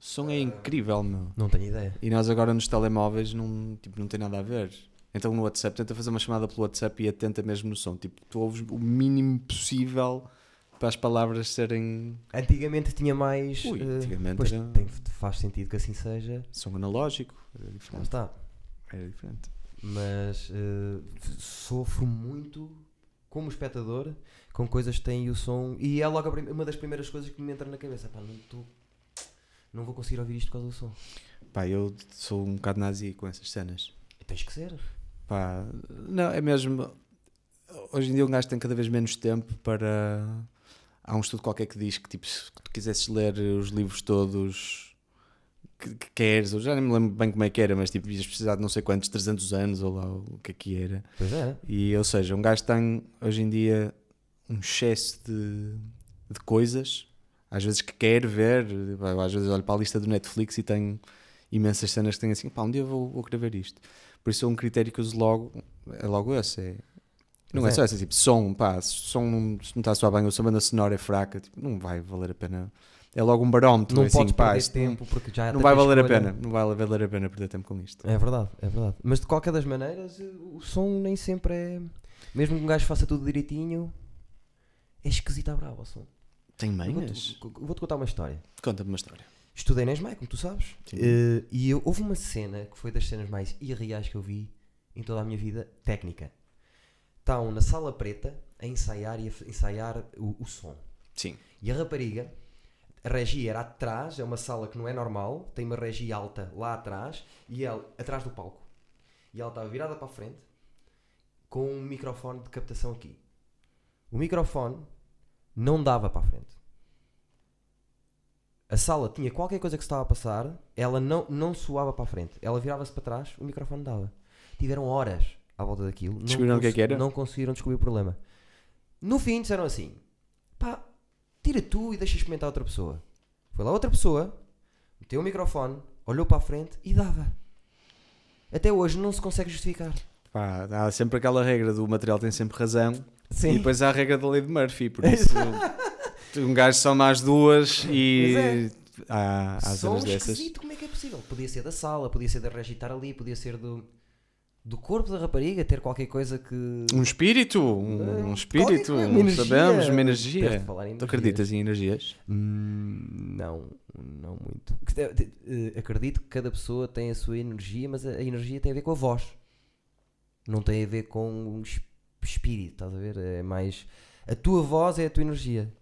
O som é incrível, meu. Não tenho ideia. E nós agora nos telemóveis não, tipo, não tem nada a ver. Então no WhatsApp, tenta fazer uma chamada pelo WhatsApp e atenta mesmo no som. Tipo, tu ouves o mínimo possível para as palavras serem Antigamente tinha mais. Ui, eh, antigamente pois era- tem- faz sentido que assim seja. som analógico. Era diferente. está. Era diferente. Mas eh, sofro muito como espectador com coisas que têm o som. E é logo uma das primeiras coisas que me entra na cabeça. Pá, não, tô, não vou conseguir ouvir isto por causa do som. Pá, eu sou um bocado nazi com essas cenas. Tens que ser. Pá, não, é mesmo. Hoje em dia um gajo tem cada vez menos tempo para. Há um estudo qualquer que diz que tipo, se tu quisesses ler os livros todos que, que queres, eu já nem me lembro bem como é que era, mas tipo, ias precisar de não sei quantos, 300 anos ou lá o que é que era. Pois é. E, ou seja, um gajo tem hoje em dia um excesso de, de coisas, às vezes que quer ver, às vezes olho para a lista do Netflix e tenho imensas cenas que tenho assim, pá, um dia vou, vou querer ver isto. Por isso é um critério que uso logo, é logo esse, é, não é é. só esse, tipo, som, pá, som não, se não está a soar bem ou se a banda sonora é fraca, tipo, não vai valer a pena. É logo um barómetro, Não é assim, pá, perder tempo porque já não tanta vai valer a escolha. pena, não vai valer a pena perder tempo com isto. É verdade, é verdade. Mas de qualquer das maneiras, o som nem sempre é. Mesmo que um gajo faça tudo direitinho, é esquisito à brava o som. Tem manhas? Vou-te vou-te contar uma história. Conta-me uma história. Estudei na ESMAI, como tu sabes. Eh, e eu- houve uma cena que foi das cenas mais irreais que eu vi em toda a minha vida, técnica. Estão na sala preta a ensaiar e a ensaiar o, o som. Sim. E a rapariga, a regia era atrás, é uma sala que não é normal, tem uma regia alta lá atrás, e ela, atrás do palco. E ela estava virada para a frente, com um microfone de captação aqui. O microfone não dava para a frente. A sala tinha qualquer coisa que se estava a passar, ela não, não soava para a frente. Ela virava-se para trás, o microfone dava. Tiveram horas à volta daquilo. não Descobriram o que é que era? Não conseguiram descobrir o problema. No fim disseram assim: pá, tira tu e deixa experimentar outra pessoa. Foi lá outra pessoa, meteu o microfone, olhou para a frente e dava. Até hoje não se consegue justificar. Pá, há sempre aquela regra do material tem sempre razão Sim. e depois há a regra da lei de Murphy, por isso um gajo só mais duas e Pois há, há Som cenas dessas. como é que é possível? Podia ser da sala, podia ser da regia estar ali, podia ser do, do corpo da rapariga, ter qualquer coisa que. Um espírito, um, Eh, um espírito, não sabemos, uma energia. Tu acreditas em energias? Hum, não, não muito. Eh, Acredito que cada pessoa tem a sua energia, mas a, energia tem a ver com a voz. Não tem a ver com espírito, estás a ver? É mais. A tua voz é a tua energia.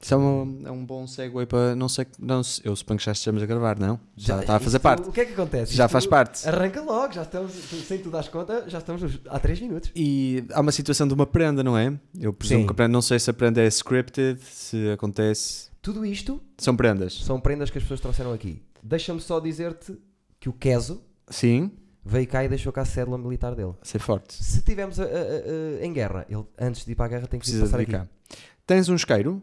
Isso é um, é um bom segue para. Não sei. Não, eu suponho que já estejamos a gravar, não? Já está a fazer isto- parte. O que é que acontece? Já Isto faz parte. Arranca logo, já estamos, sem tu das conta, já estamos há 3 minutos. E há uma situação de uma prenda, não é? Eu presumo Sim. que a prenda, não sei se a prenda é scripted, se acontece. Tudo isto São prendas. são prendas que as pessoas trouxeram aqui. Deixa-me só dizer-te que o Keso Sim, veio cá e deixou cá a cédula militar dele. ser forte. Se estivermos em guerra, ele antes de ir para a guerra tem que Precisa passar de aqui. cá. Tens um isqueiro?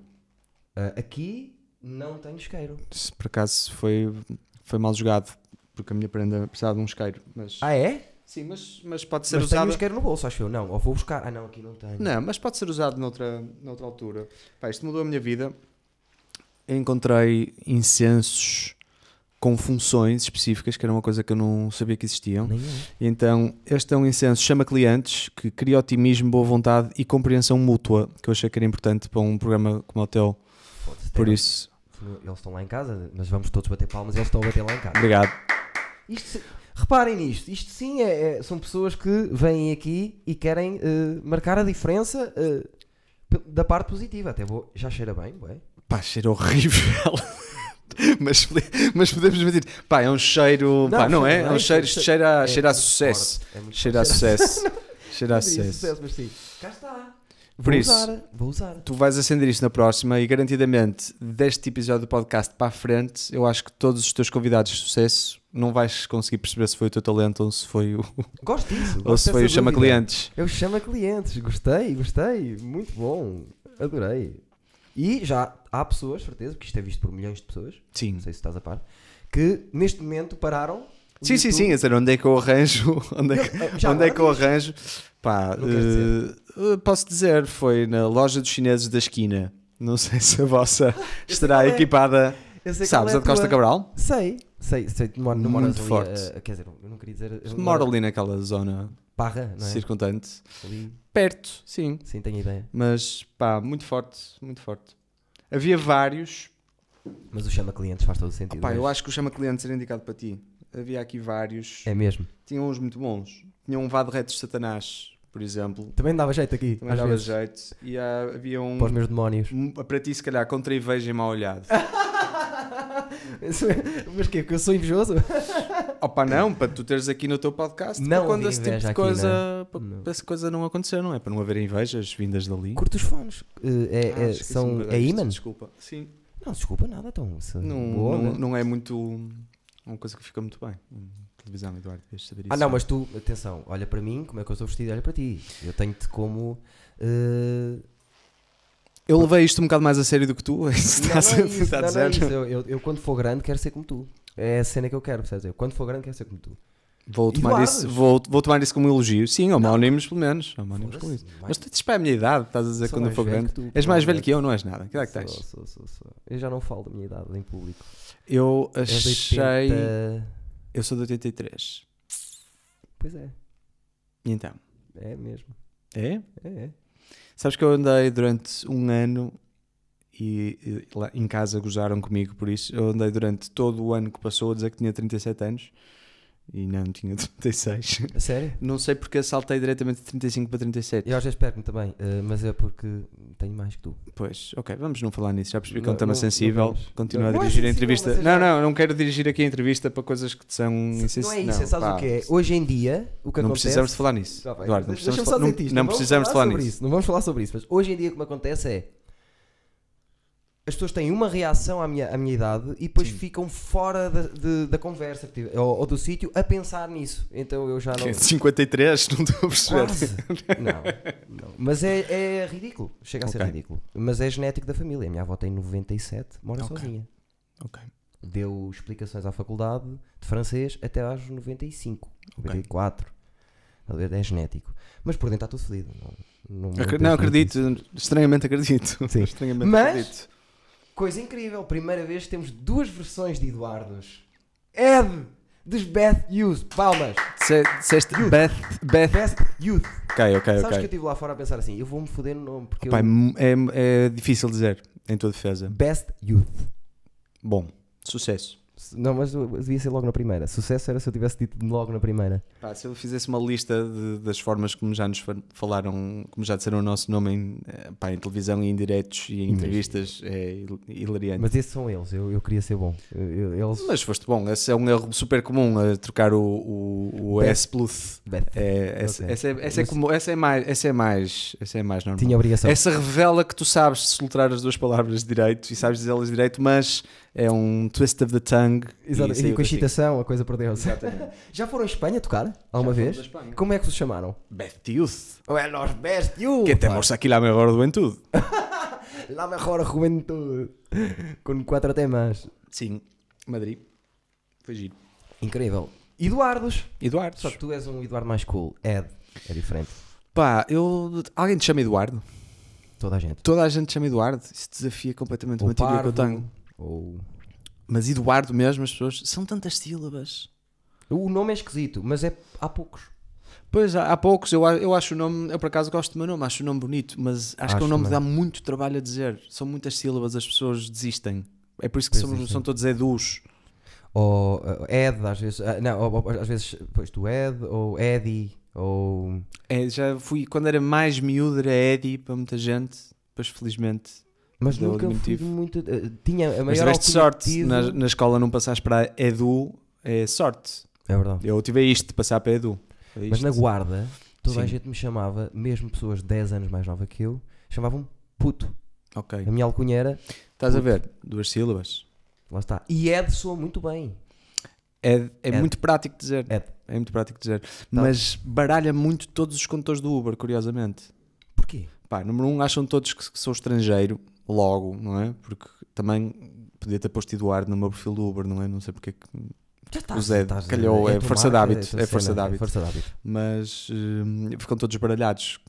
Ah, aqui não tem isqueiro. Se por acaso foi, foi mal jogado, porque a minha prenda precisava de um isqueiro. Mas, Ah, é? Sim, mas, mas pode ser Mas tenho usado. isqueiro no bolso, acho eu. Não, ou vou buscar. Ah, não, aqui não tenho. Não, mas pode ser usado noutra, noutra altura. Pá, isto mudou a minha vida. Encontrei incensos com funções específicas, que era uma coisa que eu não sabia que existiam. Então, este é um incenso chama clientes que cria otimismo, boa vontade e compreensão mútua, que eu achei que era importante para um programa como o teu. Por isso, Eles estão lá em casa, mas vamos todos bater palmas e eles estão a bater lá em casa. obrigado. Isto reparem nisto, isto sim é, é- são pessoas que vêm aqui e querem eh, marcar a diferença p- da parte positiva. Até vou, já cheira bem, bué. Pá, cheiro horrível. mas, mas podemos admitir, pá, é um cheiro, pá, não é? É um cheiro, isto cheira, a- cheira a sucesso. é Cheira a sucesso. Cheira a Não sucesso. mas sim. Cá está. Por vou isso- usar, vou usar. Tu vais acender isto na próxima e garantidamente deste episódio do podcast para a frente, eu acho que todos os teus convidados de sucesso não vais conseguir perceber se foi o teu talento ou se foi o, Gosto disso. ou se foi o chama dúvida. clientes. Eu chamo a clientes, gostei, gostei, muito bom, adorei. E já há pessoas, certeza, porque isto é visto por milhões de pessoas, Sim. não sei se estás a par, que neste momento pararam. Sim, sim, YouTube- sim, a dizer, onde é que eu arranjo? Onde é que, onde é que eu arranjo? Pá, Não quero eh, eh, posso dizer, foi na loja dos chineses da esquina. Não sei se a vossa estará é. equipada. Sabes é a de Costa tua. Cabral? Sei, sei, sei. Não, não Muito ali, forte. a- quer dizer, eu não queria dizer. Moro moro- ali naquela zona Parra, não é? circundante. Ali, Perto, sim. sim, tenho ideia. Mas pá, muito forte, muito forte. Havia vários. Mas o chama clientes faz todo o sentido. Pá, eu mas- acho que o chama clientes era indicado para ti. Havia aqui vários. É mesmo. Tinham uns muito bons. Tinha um vado reto de Satanás, por exemplo. Também dava jeito aqui. Também dava vezes, jeito. E há- havia um. Para os meus demónios. um- Para ti, se calhar, contra inveja e mal olhado. Mas que eu sou invejoso? Opa, não, para tu teres aqui no teu podcast. Não para quando esse tipo de aqui, coisa. Não. para essa coisa não acontecer, não é? Para não haver invejas vindas dali. Curto os fones. Eh, é, Ah, é- são, é imãs? Desculpa. Sim. Não, desculpa nada, então. se- Não, boa, não, não é muito. Uma coisa que fica muito bem. em Televisão, Eduardo, deves saber isso. Ah, não, mas tu, atenção, olha para mim, como é que eu estou vestido, olha para ti. Eu tenho-te como. eh, Eu levei isto um bocado mais a sério do que tu. é que Não, estás não é isso, tentar não, não é isso. Eu, eu, eu, quando for grande, quero ser como tu. É a cena que eu quero, percebes? Eu, quando for grande, quero ser como tu. Vou tomar, Eduardo. isso, vou, vou tomar isso como um elogio. Sim, homónimos, pelo menos. Homónimos isso. vai- Mas tu tens para a minha idade, estás a dizer Sou quando eu for grande. que tu, És mais velho que eu, não és nada. Que idade que Sou, tens? sou, sou, sou. Eu já não falo da minha idade em público. Eu achei. 80. Eu sou de 83. Pois é, E então? é mesmo. É? É, é. Sabes que eu andei durante um ano e, e lá em casa gozaram comigo por isso. Eu andei durante todo o ano que passou a dizer que tinha 37 anos e não tinha 36. A sério? Não sei porque saltei diretamente de 35 para 37. Eu às vezes perco-me também, eh, mas é porque tenho mais que tu. Pois, ok, vamos não falar nisso. Já percebi que é um Não, tema não- sensível. não vamos. Continua Não a é dirigir a entrevista. é Não, já- não, não quero dirigir aqui a entrevista para coisas que te são não é isso, sabes o que é? Hoje em dia, o que não acontece... precisamos de falar nisso. Tá Eduardo, não precisamos, de não, não precisamos de falar nisso. isso. Não vamos falar sobre isso, mas hoje em dia o que me acontece é as pessoas têm uma reação à minha, à minha idade e depois Sim. ficam fora da, de- da conversa tive- ou, ou do sítio a pensar nisso. Então eu já não. 53, não estou a perceber. Não, não. Mas é, é ridículo. Chega a ser Ok. ridículo. Mas é genético da família. A minha avó tem 97, mora Ok. sozinha. Ok. Deu explicações à faculdade de francês até aos 95, 94. Estás a ver? É genético. Mas por dentro está tudo fodido. Não, não, Acre- Não, acredito, nisso. estranhamente acredito. Sim. Estranhamente Mas- acredito. Coisa incrível. Primeira vez que temos duas versões de Eduardos. Ed! Dos Beth Youth. Palmas. Disse- Disseste Beth, Beth. Best Youth. Ok, ok, Sabes que eu ok. estive lá fora a pensar assim, eu vou-me foder no nome, porque Pá, eu... é, é difícil dizer, em tua defesa. Best Youth. Bom, sucesso. Não, mas devia ser logo na primeira. Sucesso era se eu tivesse dito logo na primeira. Pá, se eu fizesse uma lista de- das formas como já nos fa- falaram, como já disseram o nosso nome em, eh, pá, em televisão e em diretos e em entrevistas, é hil- hilariante. Mas esses são eles, eu, eu queria ser bom. Eles. Mas foste bom, esse é um erro super comum, a trocar o, o, o. S plus. É, essa, Ok. essa é, essa, é essa, é mais, essa, é mais, essa é mais normal. Tinha obrigação. Essa revela que tu sabes soltar as duas palavras direito e sabes dizê-las direito, mas é um twist of the tongue. Exato, saiu E com a excitação, a coisa perdeu-se. Exatamente. Já foram em Espanha tocar? Alguma Já vez? a. Como é que vos chamaram? Beth Youth. É los Best Youth. Que temos aqui la mejor juventude. La mejor juventud. Com quatro temas. Sim, Madrid. Foi giro. Incrível. Eduardos. Eduardo. Só que tu és um Eduardo mais cool. Ed. É diferente. Pá, eu. Alguém te chama Eduardo? Toda a gente. Toda a gente te chama Eduardo. Isso desafia completamente uma teoria que eu tenho. Ou... Mas Eduardo mesmo, as pessoas. São tantas sílabas. O nome é esquisito, mas é há poucos. Pois, há, há poucos, eu, eu acho o nome, eu por acaso gosto do meu nome, acho o nome bonito, mas acho, que é um Acho nome que dá muito trabalho a dizer. São muitas sílabas, as pessoas desistem. É por isso que somos- são todos edus. Ou uh, Ed, às vezes. ah, não, ou- ou- às vezes, pois tu Ed, ou Eddie, ou. É, já fui, quando era mais miúdo, era Eddie para muita gente, depois felizmente. Mas Deu nunca fui muito. uh, tinha a Mas maior tiveste sorte, na, na escola não passaste para Edu, é sorte. É verdade. Eu tive isto de passar para Edu. Foi Mas na guarda, toda a Sim. gente me chamava, mesmo pessoas 10 anos mais nova que eu, chamavam puto. Ok. A minha alcunha era, Estás a ver? Duas sílabas. lá está. E Ed soa muito bem. É, é Ed. muito prático dizer. Ed. É muito prático dizer. Mas baralha muito todos os condutores do Uber, curiosamente. Porquê? Pá, número um, acham todos que, que sou estrangeiro, logo, não é? Porque também podia ter posto Eduardo no meu perfil do Uber, não é? Não sei porque é que. Já estás, O Zé estás- calhou, é tua força de marca, hábito, é força de hábito. força de hábito. Mas hum, ficam todos baralhados.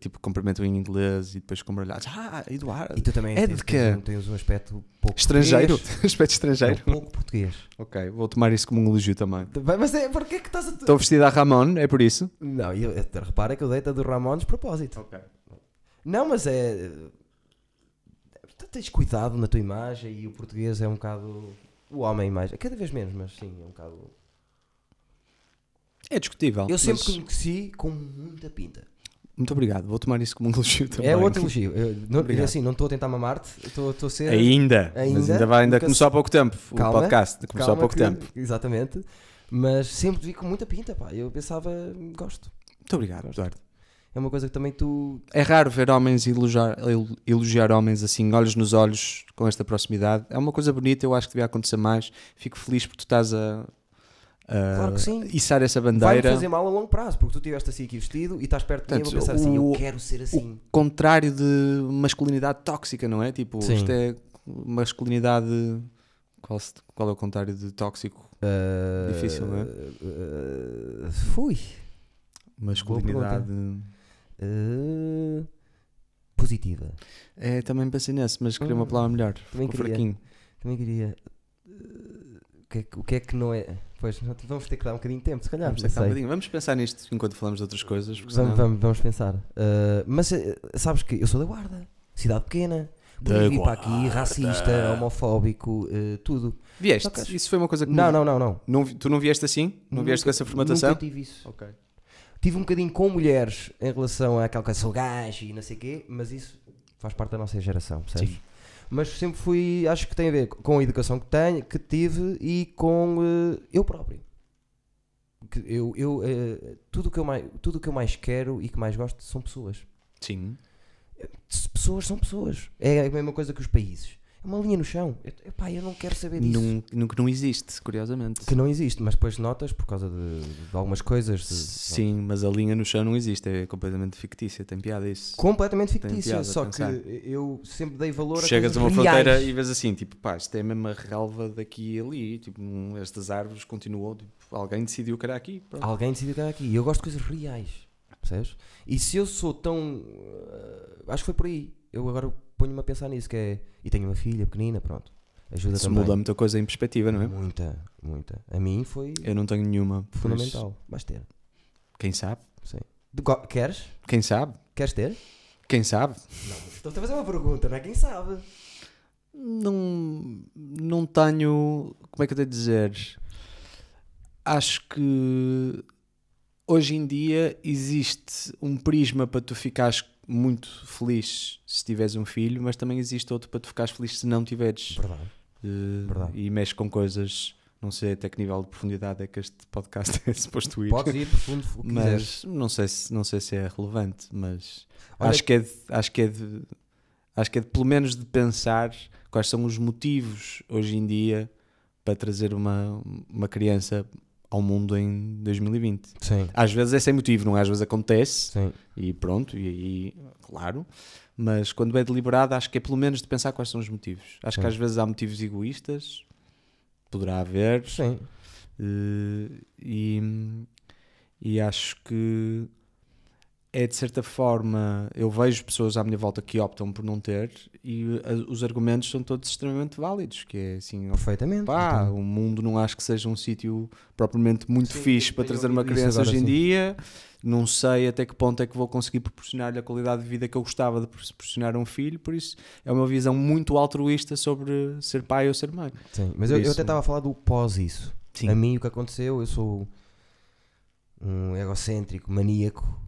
tipo, cumprimentam em inglês e depois com bralhados. Ah, Eduardo. E tu também É tens, de um, tens um aspecto pouco Estrangeiro? Aspecto estrangeiro? Não, pouco português. Ok, vou tomar isso como um elogio também. Mas é, porquê que estás a... Estou vestido a Ramon, é por isso? Não, eu, eu- repara que eu deito a do Ramon de propósito. Ok. Não, mas é... Tens cuidado na tua imagem e o português é um bocado... O homem mais... Cada vez menos, mas sim, é um bocado... É discutível. Eu sempre mas- conheci com muita pinta. Muito obrigado, vou tomar isso como um elogio também. É outro elogio. Eu, não, Obrigado. assim, não estou a tentar mamar-te, estou estou a ser... Ainda, mas Ainda? ainda, vai, ainda Nunca começou há pouco tempo o Calma, podcast. Começou há pouco que- tempo. Exatamente. Mas sempre vi com muita pinta, pá. Eu pensava, gosto. Muito obrigado, Eduardo. É uma coisa que também tu. É raro ver homens elogiar, el- elogiar homens assim, olhos nos olhos, com esta proximidade. É uma coisa bonita, eu acho que devia acontecer mais. Fico feliz por tu estás a, a Claro que sim. içar essa bandeira. fazer mal a longo prazo, porque tu estiveste assim aqui vestido e estás perto de mim e eu vou pensar assim, eu o- quero ser assim. Contrário de masculinidade tóxica, não é? Tipo, Sim. isto é masculinidade. Qual, qual é o contrário de tóxico? Ah, Difícil, não é? ah, fui. Masculinidade. Ah, positiva. É, também pensei nesse, mas queria uma Hum, palavra melhor. também Ficou queria. fraquinho. Também queria. ah, o, que é, que- o que é que não é. Pois, vamos ter que dar um bocadinho de tempo, se calhar. Vamos, um. Vamos pensar nisto enquanto falamos de outras coisas. Vamos, senão- vamos, vamos pensar. Uh, mas sabes que eu sou da Guarda, cidade pequena. Vim para aqui racista, homofóbico, uh, tudo. Vieste? Isso foi uma coisa que. Não, não, não, não. não tu não vieste assim? Não vieste com essa formatação? Nunca tive isso. Ok. Tive um bocadinho com mulheres em relação àquela coisa, sou gajo e não sei o quê, mas isso faz parte da nossa geração, percebes? Sim. Mas sempre fui, acho que tem a ver com a educação que tenho, que tive e com uh, eu próprio. Que eu, eu, uh, tudo o que eu mais, tudo o que eu mais quero e que mais gosto são pessoas. Sim. Se pessoas são pessoas. É a mesma coisa que os países. É uma linha no chão. Eu, epá, eu não quero saber disso. Num, num que não existe, curiosamente. Que não existe, mas depois notas por causa de, de algumas coisas. de- Sim, mas a linha no chão não existe, é completamente fictícia, tem piada isso. completamente fictícia. Só que eu sempre dei valor a Chegas a uma reais. fronteira e vês assim, tipo, pá, isto é a mesma relva daqui e ali, tipo, estas árvores continuam, tipo, alguém decidiu que era aqui. pronto. Alguém decidiu que era aqui. E eu gosto de coisas reais. Percebes? E se eu sou tão. uh, acho que foi por aí. Eu agora ponho-me a pensar nisso. Que é, e tenho uma filha pequenina, pronto. Ajuda Isso também. muda muita coisa em perspectiva, não é? Muita, muita. A mim foi Eu não tenho nenhuma. fundamental. Vais ter. Quem sabe? Sim. De Queres? Quem sabe? Queres ter? Quem sabe? Estou a fazer uma pergunta, não é? Quem sabe? Não, não tenho. Como é que eu tenho de dizer? Acho que hoje em dia existe um prisma para tu ficares muito feliz se tiveres um filho, mas também existe outro para tu ficares feliz se não tiveres. Verdade. Eh, Verdade. e mexe com coisas, não sei até que nível de profundidade é que este podcast é suposto ir. Podes ir profundo o que quiseres. mas não sei, se, não sei se é relevante, mas Olha- acho que é de, acho que é de, acho que é de, pelo menos de pensar quais são os motivos hoje em dia para trazer uma, uma criança ao mundo em 2020. Sim, Às vezes é sem motivo, não é? Às vezes acontece sim. e pronto, e aí, claro, mas quando é deliberado, acho que é pelo menos de pensar quais são os motivos. Acho que Sim. às vezes há motivos egoístas, poderá haver, Sim. eh, e, e acho que é de certa forma. Eu vejo pessoas à minha volta que optam por não ter, e eh, os argumentos são todos extremamente válidos. Que é assim, Perfeitamente. pá, Então, o mundo não acho que seja um sítio propriamente muito Sim, fixe eu para trazer uma criança hoje em sim. dia. Não sei até que ponto é que vou conseguir proporcionar-lhe a qualidade de vida que eu gostava de proporcionar a um filho, por isso é uma visão muito altruísta sobre ser pai ou ser mãe. sim. Mas eu, eu isso- até estava a falar do pós isso. Sim. A mim o que aconteceu, eu sou um egocêntrico, maníaco,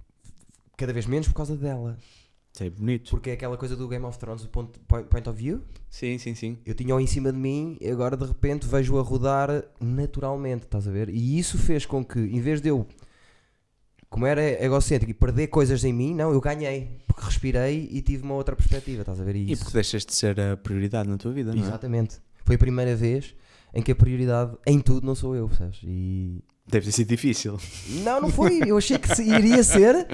cada vez menos por causa dela. Isso é bonito. Porque é aquela coisa do Game of Thrones, do ponto, point point of view. Sim, sim, sim. Eu tinha-o em cima de mim e agora de repente vejo-o a rodar naturalmente, estás a ver? E isso fez com que, em vez de eu, como era egocêntrico e perder coisas em mim, não, eu ganhei. Porque respirei e tive uma outra perspectiva, estás a ver? E E isso, porque deixaste de ser a prioridade na tua vida, não é? exatamente. Foi a primeira vez em que a prioridade em tudo não sou eu, percebes? E... Deve ter sido difícil. Não, não foi. Eu achei que iria ser.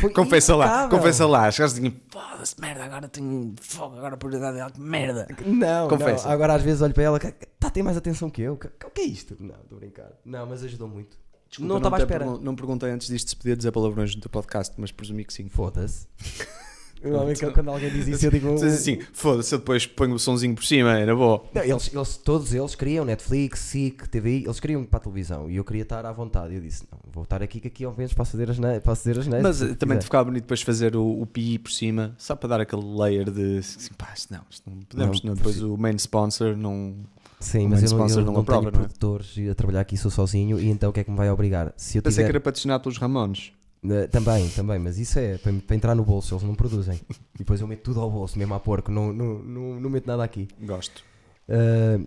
Foi Confessa lá, confessa lá. Chegaste assim, foda-se, merda, agora tenho fogo, agora a prioridade é alta, merda. Não, Confessa. não. Agora às vezes olho para ela, tá, tem mais atenção que eu. Que- O que é isto? Não, estou a brincar. Não, mas ajudou muito. Desculpa, não estava à espera. pergun- Não perguntei antes disto se podia dizer palavrões no teu podcast, mas presumi que sim. Foda-se. Normalmente quando alguém diz isso eu digo. Diz assim, foda-se, eu depois ponho o sonzinho por cima, é na boa. Não, eles, eles, todos eles queriam Netflix, SIC, TVI, eles queriam para a televisão e eu queria estar à vontade. Eu disse: Não, vou estar aqui que aqui ao menos posso fazer as, ne posso fazer as neiras, Mas eh, também te quiser." ficava bonito depois fazer o, o PI por cima, só para dar aquele layer de assim, pá, não, isto não podemos, Não, não, depois o main sponsor não. Sim, mas eu não, eu não não tenho não é? produtores a trabalhar aqui sou sozinho e então o que é que me vai obrigar? Se eu Pensei tiver. que era patrocinado pelos Ramones. Também, também, mas isso é para, para entrar no bolso, eles não produzem. E depois eu meto tudo ao bolso, mesmo a porco, não, não, não, não meto nada aqui. Gosto. Uh,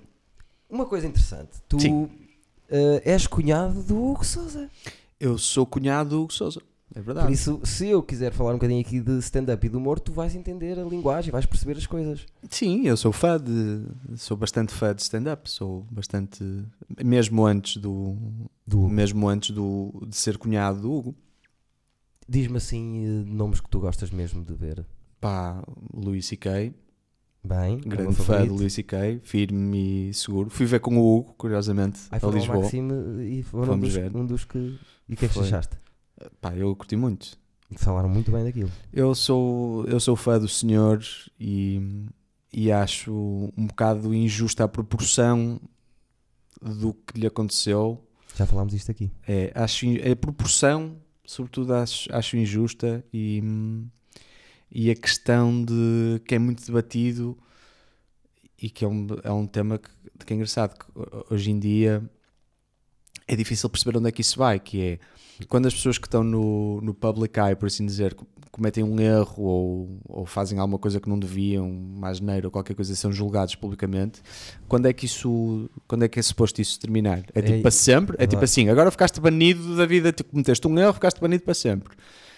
uma coisa interessante, tu uh, és cunhado do Hugo Souza. Eu sou cunhado do Hugo Souza. É verdade. Por isso, se eu quiser falar um bocadinho aqui de stand-up e de humor, tu vais entender a linguagem, vais perceber as coisas. Sim, eu sou fã de. Sou bastante fã de stand-up. Sou bastante. Mesmo antes do. Do Hugo. Mesmo antes do, de ser cunhado do Hugo. Diz-me assim uh, nomes que tu gostas mesmo de ver. Pá, Luís C.K. Bem, é Grande fã favorito. de Luís C.K. Firme e seguro. Fui ver com o Hugo, curiosamente, Ai, a Lisboa. Maxime e foram um dos, ver. um dos que. E o que é que achaste? Pá, eu curti muito. Falaram muito bem daquilo. Eu sou, eu sou fã do senhor e, e acho um bocado injusta a proporção do que lhe aconteceu. Já falámos disto aqui. É, acho, a proporção, sobretudo, acho, acho injusta e, e a questão de que é muito debatido e que é um, é um tema que, que é engraçado. Que ho- hoje em dia é difícil perceber onde é que isso vai, que é quando as pessoas que estão no, no public eye, por assim dizer, co- cometem um erro ou, ou fazem alguma coisa que não deviam, mais neira ou qualquer coisa, são julgados publicamente, quando é que isso, quando é que é suposto isso terminar? É tipo É- para sempre? É tipo Claro. assim, agora ficaste banido da vida, tu cometeste um erro, ficaste banido para sempre.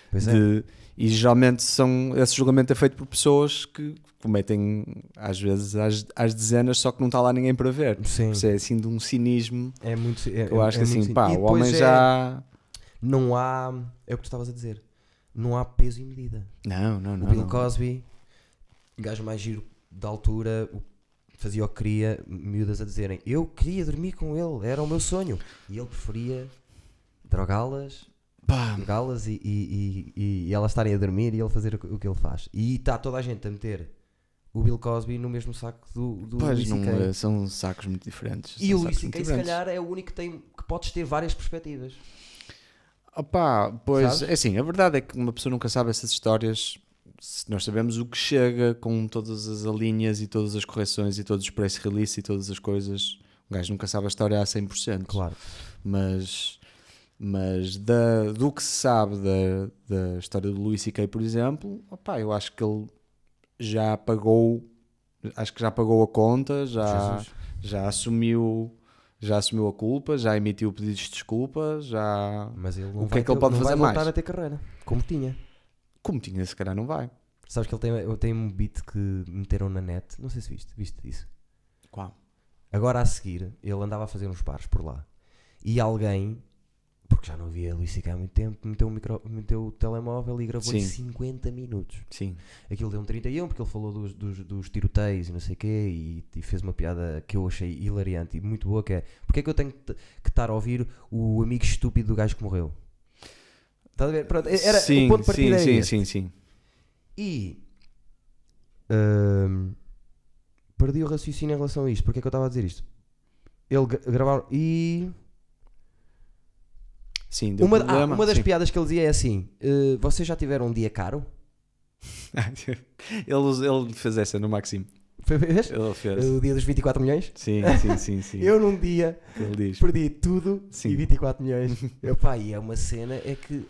Pois é. E geralmente são, esse julgamento é feito por pessoas que cometem, às vezes, às, às dezenas, só que não está lá ninguém para ver. Sim. Isso é assim de um cinismo É muito. É, eu acho é que assim, pá, o homem é- já. Não há. É o que tu estavas a dizer. Não há peso e medida. Não, não, não. o Bill não. Cosby, gajo mais giro da altura, fazia o que queria, miúdas a dizerem: Eu queria dormir com ele, era o meu sonho. E ele preferia drogá-las, Pá, drogá-las e, e, e, e elas estarem a dormir e ele fazer o que, o que ele faz. E está toda a gente a meter o Bill Cosby no mesmo saco do, do pois Louis não, é, são sacos muito diferentes. E o Louis C.K. se calhar é o único que, tem, que podes ter várias perspectivas. Opá, pois, Sabes? é assim, a verdade é que uma pessoa nunca sabe essas histórias. Se nós sabemos o que chega com todas as linhas e todas as correções e todos os press release e todas as coisas. O gajo nunca sabe a história a 100%. Claro. Mas, mas da, do que se sabe da, da história do Louis C.K., por exemplo, opá, eu acho que ele já pagou, acho que já pagou a conta, já, Jesus. já assumiu. Já assumiu a culpa, já emitiu pedidos de desculpa, já. Mas ele não O que vai é que ele pode não fazer vai voltar mais? a ter carreira, como tinha. Como tinha, se calhar não vai. Sabes que ele tem, tenho um beat que meteram na net, não sei se viste, viste isso. Qual? Agora a seguir, ele andava a fazer uns pares por lá. E alguém, porque já não via Luís C.K. há muito tempo, meteu, um micro, meteu o telemóvel e gravou-lhe Sim. 50 minutos. Sim. Aquilo deu um 31 porque ele falou dos, dos, dos tiroteios e não sei o quê e, e fez uma piada que eu achei hilariante e muito boa que é porque é que eu tenho que estar a ouvir o amigo estúpido do gajo que morreu? Estás a ver? Pronto, era sim, o ponto de partida sim, sim, sim, sim. E ahm, perdi o raciocínio em relação a isto. Porque é que eu estava a dizer isto? Ele gra- gravaram e Sim, deu uma, ah, problema. uma das sim. piadas que ele dizia é assim: eh, vocês já tiveram um dia caro? ele, ele fez essa no Maxime. Foi vez? Ele fez. O dia dos 24 milhões? Sim, sim, sim, sim. Eu num dia perdi tudo Sim. e 24 milhões. Epá, e é uma cena é que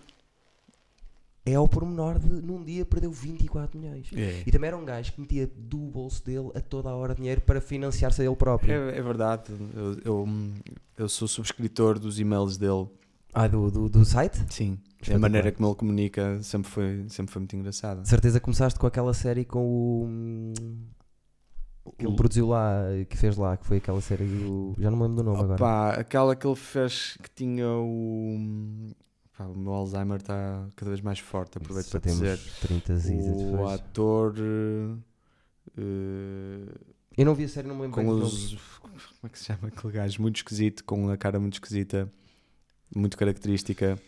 é ao pormenor de num dia perdeu 24 milhões. É. E também era um gajo que metia do bolso dele a toda a hora dinheiro para financiar-se a ele próprio. É, é verdade, eu, eu, eu sou subscritor dos e-mails dele. Ah, do, do, do site? Sim, a maneira como ele comunica sempre foi, sempre foi muito engraçada. De certeza começaste com aquela série com o. que ele produziu lá, que fez lá, que foi aquela série do. Já não me lembro do nome agora. Opa, aquela que ele fez que tinha o. pá, o meu Alzheimer está cada vez mais forte, aproveito Só para dizer. temos 30 zis O depois. ator. eh, Eu não vi a série, não me lembro com bem os. Como é que se chama aquele gajo? Muito esquisito, com a cara muito esquisita. Muito característica.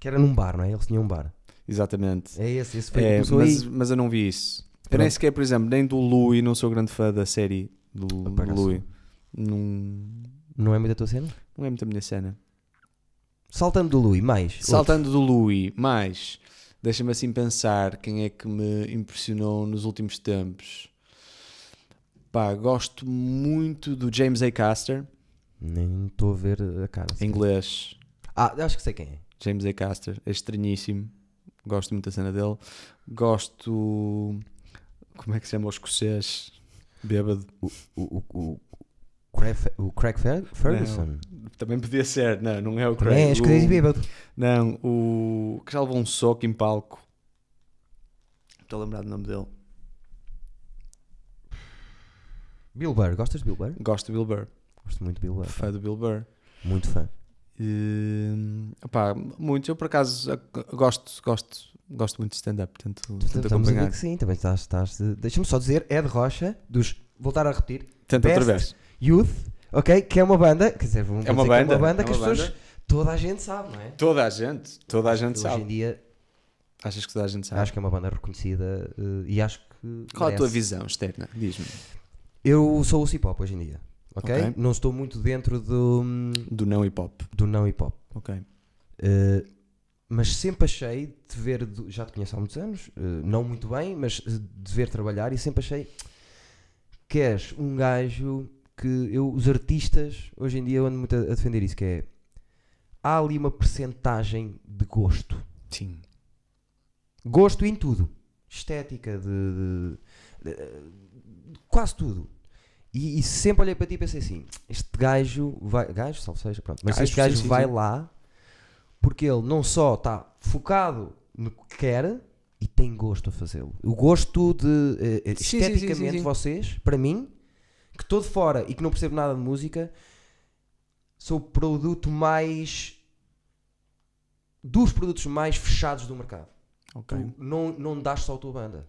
Que era num bar, não é? Eles tinham um bar. Exatamente. É esse, esse foi É, começou mas, aí. mas eu não vi isso. Eu nem sequer, por exemplo, nem do Louis, não sou grande fã da série do, do Louis. Não, Não é muito a tua cena? não é muito a minha cena. Saltando do Louis, mais. Saltando do Louis, mais, deixa-me assim pensar quem é que me impressionou nos últimos tempos. Pá, gosto muito do James A. Caster, outro. Nem estou a ver a cara. em inglês. Ah, acho que sei quem é. James A. Caster, é estranhíssimo. Gosto muito da cena dele. Gosto. Como é que se chama o escocês? Bêbado. O, o, o, o Craig, Ferguson. Também podia ser, não, não é o Craig. Também é escudez e bêbado. Não, o que já levou um soco em palco. Estou a lembrar do nome dele. Bill Burr. Gostas de Bill Burr? Gosto do Bill Burr. Gosto muito de Bill Burr. Fã do Bill Burr. Muito fã. E, opá, muito. Eu por acaso gosto, gosto, gosto muito de stand-up, tento a acompanhar. que sim, também estás. estás de- Deixa-me só dizer, Ed Rocha, dos. Voltar a repetir. Tento outra vez. Youth, ok? Que é uma banda. Quer dizer, vamos É uma dizer que banda, é uma banda é que as uma pessoas. banda. Toda a gente sabe, não é? Toda a gente, toda a gente Hoje em sabe. dia, Achas que toda a gente sabe? acho que é uma banda reconhecida eh, e acho que. Qual é a tua merece. visão externa? Diz-me. Eu sou o hip hop hoje em dia, ok? Ok. Não estou muito dentro do, Do não hip hop. do não hip hop. Ok. Eh, mas sempre achei de ver, já te conheço há muitos anos, eh, não muito bem, mas eh, de ver trabalhar e sempre achei que és um gajo que eu, os artistas, hoje em dia eu ando muito a, a defender isso, que é há ali uma percentagem de gosto. Sim. Gosto em tudo. Estética, de, de- de- de quase tudo. E, e sempre olhei para ti e pensei assim: este gajo vai. Gajo, salvo seja, pronto. Mas Gajo, este gajo sim, sim, vai sim. lá porque ele não só está focado no que quer e tem gosto a fazê-lo. O gosto de. sim, esteticamente, vocês, para mim, que estou de fora e que não percebo nada de música, sou o produto mais. dos produtos mais fechados do mercado. Ok. Tu não, não dás só a tua banda.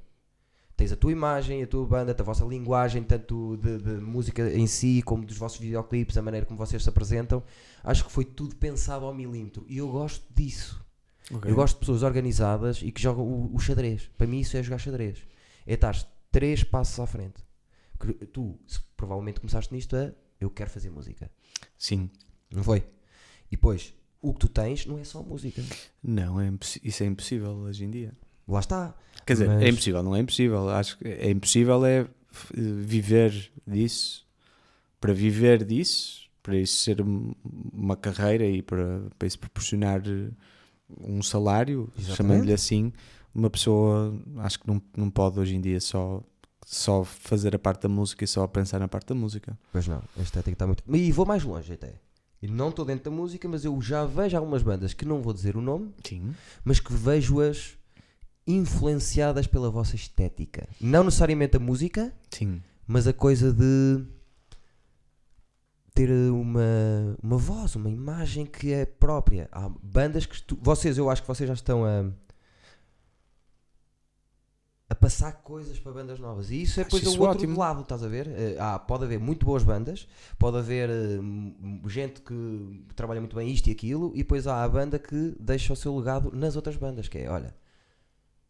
Tens a tua imagem, a tua banda, a vossa linguagem, tanto de, de música em si, como dos vossos videoclipes, a maneira como vocês se apresentam. Acho que foi tudo pensado ao milímetro. E eu gosto disso. Ok. Eu gosto de pessoas organizadas e que jogam o, o xadrez. Para mim, isso é jogar xadrez. É estar três passos à frente. Tu, se- provavelmente, começaste nisto a eu quero fazer música. Sim. Não foi? E depois, o que tu tens não é só música. Não, é isso é impossível hoje em dia. Lá está. Quer dizer, Mas- é impossível, não é impossível. Acho que é impossível é f- viver disso. Para viver disso, para isso ser um- uma carreira e para, para isso proporcionar eh, um salário, chamando-lhe assim, uma pessoa acho que não, não pode hoje em dia só, só fazer a parte da música e só pensar na parte da música. Pois não, a estética está muito. E vou mais longe até. E não estou dentro da música, mas eu já vejo algumas bandas que não vou dizer o nome, Sim. mas que vejo-as influenciadas pela vossa estética. Não necessariamente a música, Sim. mas a coisa de ter uma, uma voz, uma imagem que é própria. Há bandas que tu- vocês, eu acho que vocês já estão a a passar coisas para bandas novas e isso é depois isso o outro ótimo. lado, estás a ver? Há, pode haver muito boas bandas, pode haver m- gente que trabalha muito bem isto e aquilo, e depois há a banda que deixa o seu legado nas outras bandas, que é, olha,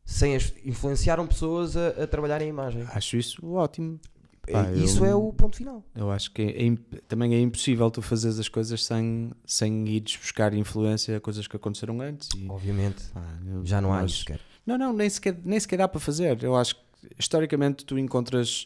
sem as, influenciaram pessoas a, a trabalhar em imagem. Acho isso ótimo. Pá, Eh, isso eu- é o ponto final. Eu acho que é imp- também é impossível tu fazeres as coisas sem, sem ires buscar influência a coisas que aconteceram antes. E, Obviamente. pá, eu- Já não há nós- isso sequer. Não, não, nem sequer, nem sequer dá para fazer. Eu acho que historicamente tu encontras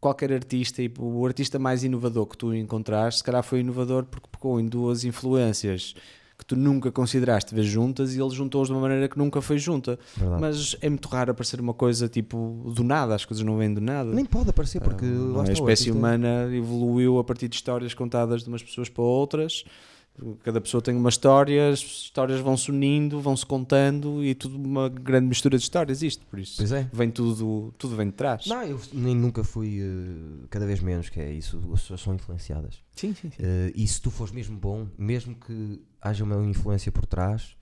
qualquer artista e o artista mais inovador que tu encontraste, se calhar foi inovador porque pegou em duas influências que tu nunca consideraste ver juntas e ele juntou-as de uma maneira que nunca foi junta. Verdade. Mas é muito raro aparecer uma coisa tipo do nada, as coisas não vêm do nada. Nem pode aparecer porque lá a o espécie artista- humana evoluiu a partir de histórias contadas de umas pessoas para outras. Cada pessoa tem uma história, as histórias vão-se unindo, vão-se contando e tudo uma grande mistura de histórias. Isto, por isso Pois é. vem tudo, tudo vem de trás. Não, eu nem nunca fui eh, cada vez menos, que é isso, as pessoas são influenciadas. Sim, sim, sim. Eh, e se tu fores mesmo bom, mesmo que haja uma influência por trás,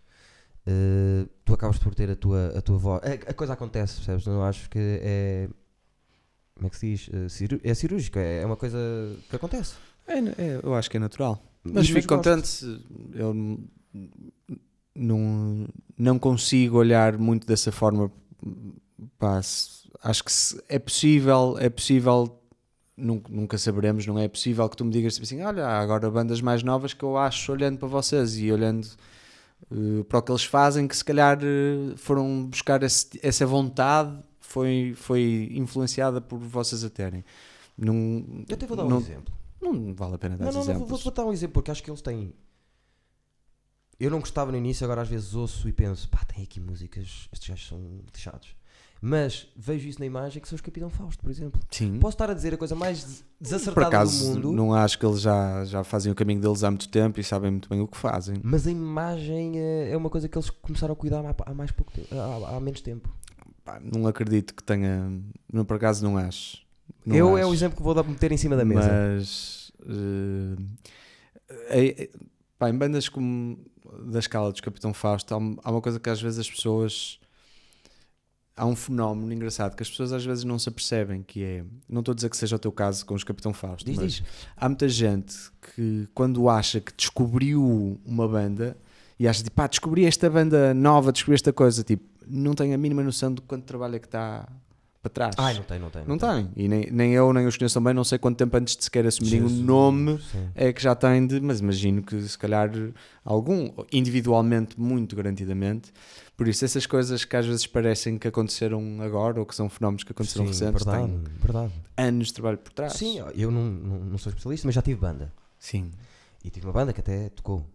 eh, tu acabas por ter a tua, a tua voz. A, a coisa acontece, percebes? Não acho que é. Como é que se diz? É cirúrgico, é, é uma coisa que acontece. É, é, eu acho que é natural. Mas fico contente. Eu não, não consigo olhar muito dessa forma. Pá, acho que se- é possível, é possível, nunca, nunca saberemos, não é possível que tu me digas tipo assim: olha, há agora bandas mais novas que eu acho, olhando para vocês e olhando eh, para o que eles fazem, que se calhar eh, foram buscar esse- essa vontade, foi, foi influenciada por vocês a terem. Não, Eu até vou dar um não, exemplo. Não vale a pena dar Não, não, não, vou, exemplos. vou dar um exemplo porque acho que eles têm. Eu não gostava no início, agora às vezes ouço e penso, pá, tem aqui músicas, estes gajos são lixados. Mas vejo isso na imagem que são os Capitão Fausto, por exemplo. Sim. Posso estar a dizer a coisa mais desacertada acaso, do mundo, não acho que eles já, já fazem o caminho deles há muito tempo e sabem muito bem o que fazem. mas a imagem é, é uma coisa que eles começaram a cuidar há, há mais pouco tempo, há, há menos tempo. Pá, não acredito que tenha. Não, por acaso, não acho. Não Eu é acho. o exemplo que vou dar meter em cima da mesa. Mas. eh, é- é- pá, em bandas como da escala dos Capitão Fausto, há, há uma coisa que às vezes as pessoas. Há um fenómeno engraçado que as pessoas às vezes não se apercebem, que é. Não estou a dizer que seja o teu caso com os Capitão Fausto, Diz, mas diz. há muita gente que quando acha que descobriu uma banda e acha tipo, pá, descobri esta banda nova, descobri esta coisa, tipo, não tem a mínima noção de quanto trabalho é que está para trás. Ai, não tem, não tem. não tem. E nem, nem eu, nem os conheço também, não sei quanto tempo antes de sequer assumirem o nome sim. é que já tem de, mas imagino que se calhar algum, individualmente, muito garantidamente. Por isso, essas coisas que às vezes parecem que aconteceram agora ou que são fenómenos que aconteceram Sim, recentes, verdade, têm verdade. anos de trabalho por trás. Sim, eu não, não, não sou especialista, mas já tive banda. Sim. E tive uma banda que até tocou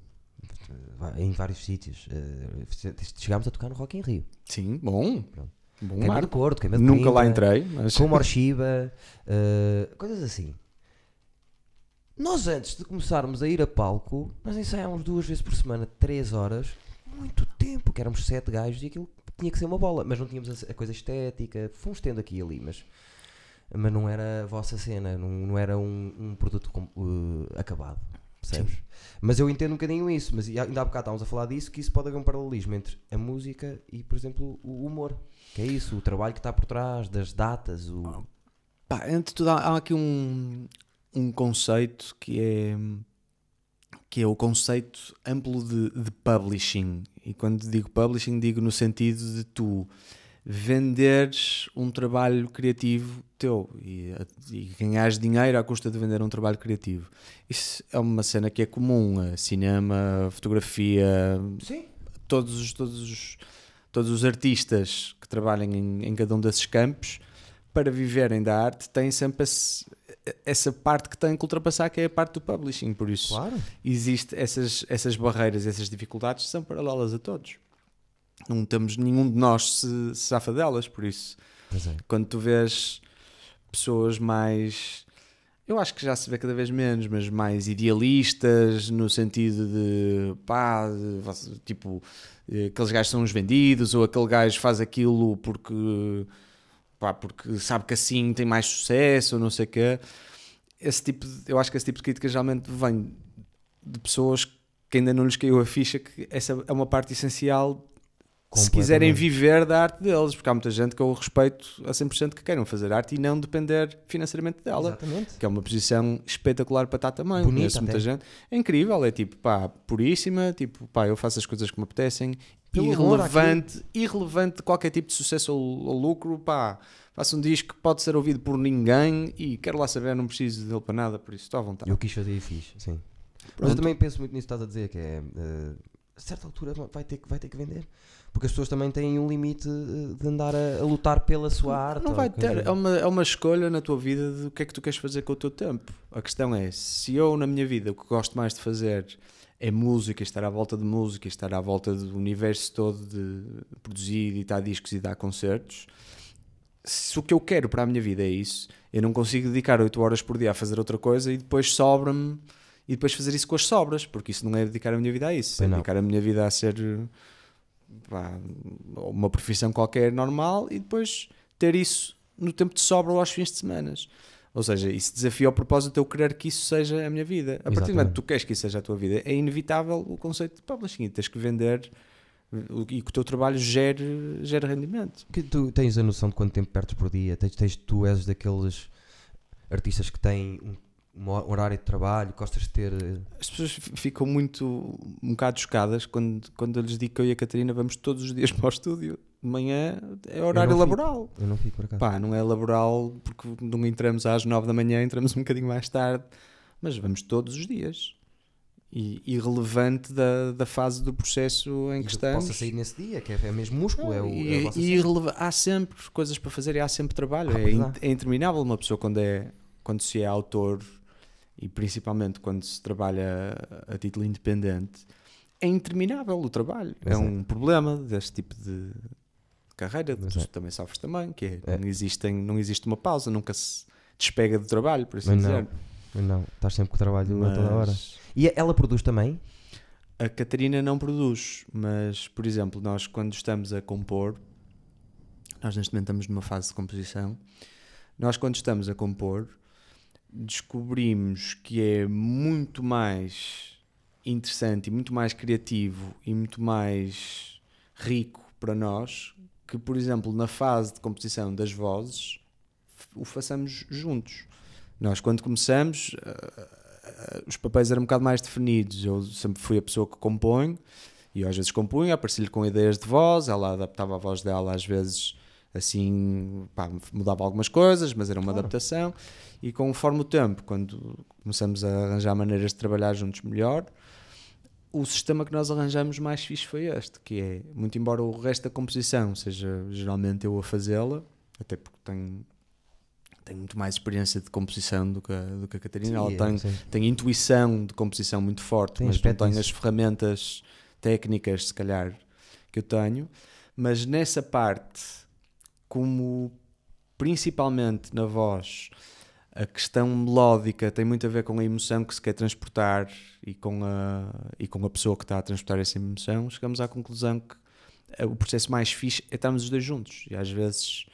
eh, em vários sítios. Eh, Chegámos a tocar no Rock em Rio. Sim, bom. Pronto. Bom Queima. Cordo, Queima Nunca lá entrei, mas Com Morshiba, eh, coisas assim. Nós antes de começarmos a ir a palco, nós ensaiámos duas vezes por semana, três horas, muito tempo, que éramos sete gajos e aquilo tinha que ser uma bola, mas não tínhamos a, coisa estética, fomos tendo aqui e ali, mas, mas não era a vossa cena, não, não era um, um produto com- eh, acabado, percebes? Mas eu entendo um bocadinho isso, mas ainda há bocado estávamos a falar disso, que isso pode haver um paralelismo entre a música e, por exemplo, o humor. Que é isso, o trabalho que está por trás, das datas, o... Pá, antes de tudo, há, há aqui um, um conceito que é que é o conceito amplo de, de publishing. E quando digo publishing, digo no sentido de tu venderes um trabalho criativo teu e, e ganhares dinheiro à custa de vender um trabalho criativo. Isso é uma cena que é comum a cinema, a fotografia, Sim. todos os, todos os, todos os artistas que trabalham em, em cada um desses campos, para viverem da arte, têm sempre esse- essa parte que têm que ultrapassar, que é a parte do publishing. Por isso, Claro. existe essas, essas barreiras, essas dificuldades são paralelas a todos. Não temos, nenhum de nós se, se safa delas, por isso é. quando tu vês pessoas mais eu acho que já se vê cada vez menos, mas mais idealistas no sentido de pá, de tipo aqueles gajos são os vendidos ou aquele gajo faz aquilo porque pá, porque sabe que assim tem mais sucesso ou não sei o quê. Esse tipo de- eu acho que esse tipo de crítica geralmente vem de pessoas que ainda não lhes caiu a ficha que essa é uma parte essencial se quiserem viver da arte deles, porque há muita gente que eu respeito a 100% que queiram fazer arte e não depender financeiramente dela, Exatamente. que é uma posição espetacular para estar também. Bonita Conheço muita gente. É incrível, é tipo, pá, puríssima, tipo, pá, eu faço as coisas que me apetecem, Pelo irrelevante, irrelevante de qualquer tipo de sucesso ou, ou lucro, pá, faço um disco que pode ser ouvido por ninguém e quero lá saber, não preciso dele para nada, por isso estou à vontade. Eu quis fazer e fiz, sim. Mas eu Pronto. também penso muito nisso que estás a dizer, que é eh, a certa altura vai ter, vai ter que vender. Porque as pessoas também têm um limite eh, de andar a, a lutar pela sua arte. Não vai ter, é uma, é uma escolha na tua vida de o que é que tu queres fazer com o teu tempo. A questão é, se eu na minha vida o que gosto mais de fazer é música, estar à volta de música, estar à volta do universo todo de produzir, editar discos e dar concertos, se o que eu quero para a minha vida é isso, eu não consigo dedicar 8 horas por dia a fazer outra coisa e depois sobra-me e depois fazer isso com as sobras, porque isso não é dedicar a minha vida a isso, é dedicar a minha vida a ser pá, uma profissão qualquer normal e depois ter isso no tempo de sobra ou aos fins de semana. Ou seja, isso desafia ao propósito de eu querer que isso seja a minha vida. A partir do momento Exatamente. que tu queres que isso seja a tua vida, é inevitável o conceito de publishing. Tens que vender o- e que o teu trabalho gere, gere rendimento. Que tu tens a noção de quanto tempo perdes por dia? Tens, tens- tu és daqueles artistas que têm um, um ho- horário de trabalho, gostas de ter. eh, As pessoas ficam muito, um bocado chocadas quando, quando eu lhes digo que eu e a Catarina vamos todos os dias para o estúdio. De manhã é horário não fico. laboral. Eu não fico por acaso. Pá, não é laboral porque não entramos às 9 da manhã, entramos um bocadinho mais tarde, mas vamos todos os dias. E irrelevante da, da fase do processo em E que estamos. possa sair nesse dia, que é, é mesmo músculo, é o. é a e, vossa e há sempre coisas para fazer e há sempre trabalho. Ah, é, in- é interminável uma pessoa quando, é, quando se é autor e principalmente quando se trabalha a título independente. É interminável o trabalho. Mas é é. um problema deste tipo de carreira. Mas Tu é. também sofres também, que é, É. Não, existem, não existe uma pausa, nunca se despega do trabalho, por assim Mas não, dizer. Mas não, estás sempre com o trabalho a toda hora. Mas- E ela produz também? A Catarina não produz, mas, por exemplo, nós quando estamos a compor, nós neste momento estamos numa fase de composição, nós quando estamos a compor, descobrimos que é muito mais interessante e muito mais criativo e muito mais rico para nós que, por exemplo, na fase de composição das vozes, o façamos juntos. Nós, quando começamos, ah, ah, os papéis eram um bocado mais definidos. Eu sempre fui a pessoa que compõe e às vezes compunha, aparecia-lhe com ideias de voz, ela adaptava a voz dela às vezes assim, pá, mudava algumas coisas, mas era uma Claro. adaptação. E conforme o tempo, quando começamos a arranjar maneiras de trabalhar juntos melhor, o sistema que nós arranjamos mais fixe foi este, que é, muito embora o resto da composição seja geralmente eu a fazê-la, até porque tenho, tenho muito mais experiência de composição do que a, do que a Catarina, ela Sim, tem, sim. tem intuição de composição muito forte, Tem mas não tem as ferramentas técnicas, se calhar, que eu tenho. Mas nessa parte, como principalmente na voz, a questão melódica tem muito a ver com a emoção que se quer transportar e com a, e com a pessoa que está a transportar essa emoção, chegamos à conclusão que eh, o processo mais fixe é estarmos os dois juntos. E às vezes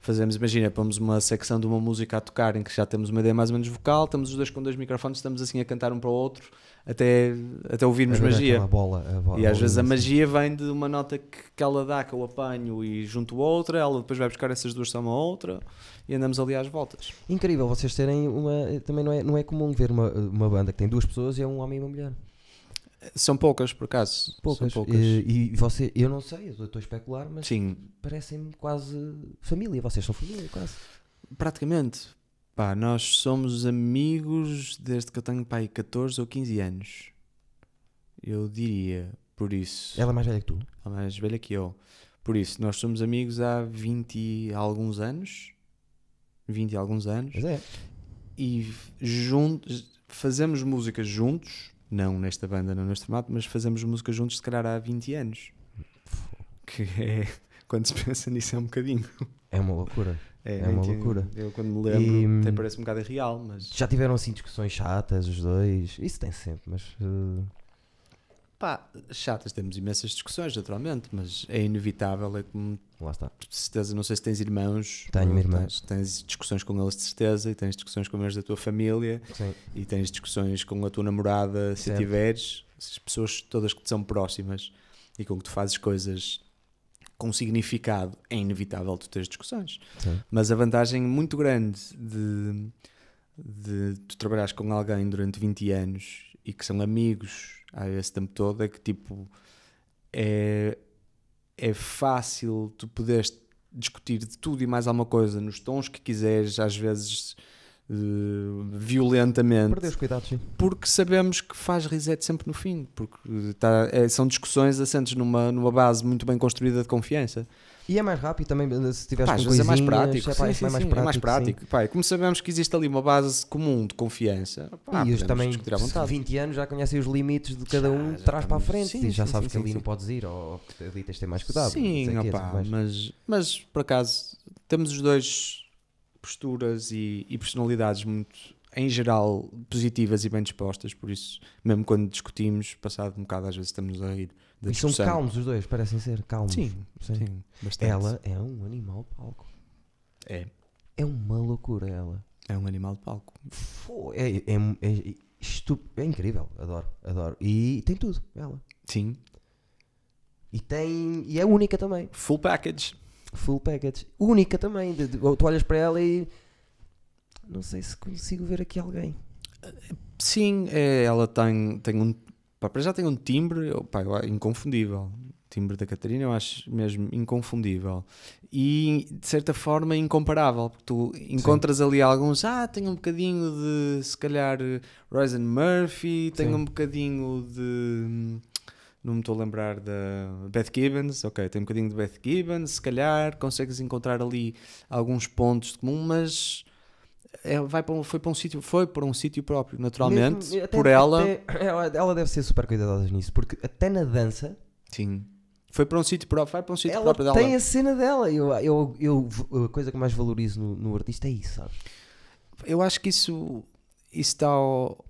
fazemos, imagina, pomos uma secção de uma música a tocar em que já temos uma ideia mais ou menos vocal, estamos os dois com dois microfones, estamos assim a cantar um para o outro até, até ouvirmos ver magia. aquela Bola, a bo- E às vezes a bola, magia vem de uma nota que, que ela dá, que eu apanho e junto outra, ela depois vai buscar essas duas só uma outra e andamos ali às voltas. Incrível vocês terem uma. Também não é, não é comum ver uma, uma banda que tem duas pessoas e é um homem e uma mulher. São poucas, por acaso. Poucas. São poucas. E, e você, eu não sei, eu estou a especular, mas Sim, parecem-me quase família. Vocês são família, quase. praticamente. Pá, nós somos amigos desde que eu tenho pai 14 ou 15 anos. Eu diria, por isso. Ela é mais velha que tu. a mais velha que eu. Por isso, nós somos amigos há 20 e alguns anos. 20 e alguns anos. Mas é. E juntos, fazemos músicas juntos. Não nesta banda, não neste formato, mas fazemos música juntos, se calhar há 20 anos. Que é. Quando se pensa nisso é um bocadinho. É uma loucura. É uma 20 loucura. Eu quando me lembro, E- até parece um bocado irreal, mas. Já tiveram assim discussões chatas, os dois. Isso tem sempre, mas. uh, Pá, chatas, temos imensas discussões, naturalmente, mas é inevitável. É como lá está. de certeza, não sei se tens irmãos. Tenho ou irmãs. Tens, discussões com eles de certeza, e tens discussões com eles da tua família, Sim. e tens discussões com a tua namorada, se Certo. tiveres, as pessoas todas que te são próximas e com que tu fazes coisas com significado, é inevitável tu teres discussões. Sim. Mas a vantagem muito grande de, de tu trabalhares com alguém durante 20 anos e que são amigos há esse tempo todo é que tipo é, é fácil tu poderes discutir de tudo e mais alguma coisa nos tons que quiseres, às vezes eh, violentamente Perdeu os cuidados, sim. porque sabemos que faz reset sempre no fim, porque tá, é- são discussões assentes numa, numa base muito bem construída de confiança. E é mais rápido também, se tiveres Pá, com vezes é mais coisinhas, prático, é, pá, sim, isso sim, é mais sim, prático. é mais sim. prático. Pá, como sabemos que existe ali uma base comum de confiança, pá, e os também, à vontade. 20 anos, já conhecem os limites de cada Já, um já trás para a frente sim, e já sim, sabes sim, que ali sim, não sim. podes ir ou que ali tens de ter mais cuidado. Sim, mais. mas, mas por acaso temos os dois posturas e, e personalidades muito, em geral, positivas e bem dispostas, por isso, mesmo quando discutimos, passado um bocado, às vezes estamos a rir da E são calmos os dois, parecem ser calmos. Sim, Sim. sim, bastante. Ela é um animal de palco. é, É uma loucura ela. é um animal de palco. Fô, É, é, é, estu- é incrível, adoro, adoro. E tem tudo, ela. Sim, E tem. E é única também. full package. Full package. Única também. De- de- tu olhas para ela e. Não sei se consigo ver aqui alguém. Sim, é, ela tem, tem um. Pá, para já tem um timbre pá, inconfundível. O timbre da Catarina eu acho mesmo inconfundível. E de certa forma incomparável. Porque tu encontras Sim. ali alguns. Ah, tem um bocadinho de se calhar Rosen Murphy, tem um bocadinho de. Não me estou a lembrar da Beth Gibbons, ok, tem um bocadinho de Beth Gibbons, se calhar consegues encontrar ali alguns pontos de comum, mas é, vai para um, foi para um sítio foi para um sítio próprio naturalmente Mesmo, por ela. até, ela deve ser super cuidadosa nisso porque até na dança sim. Foi para um sítio próprio vai para um sítio ela próprio dela. tem a cena dela. Eu, eu, eu a coisa que mais valorizo no, no artista é isso sabes eu acho que isso isso está ao,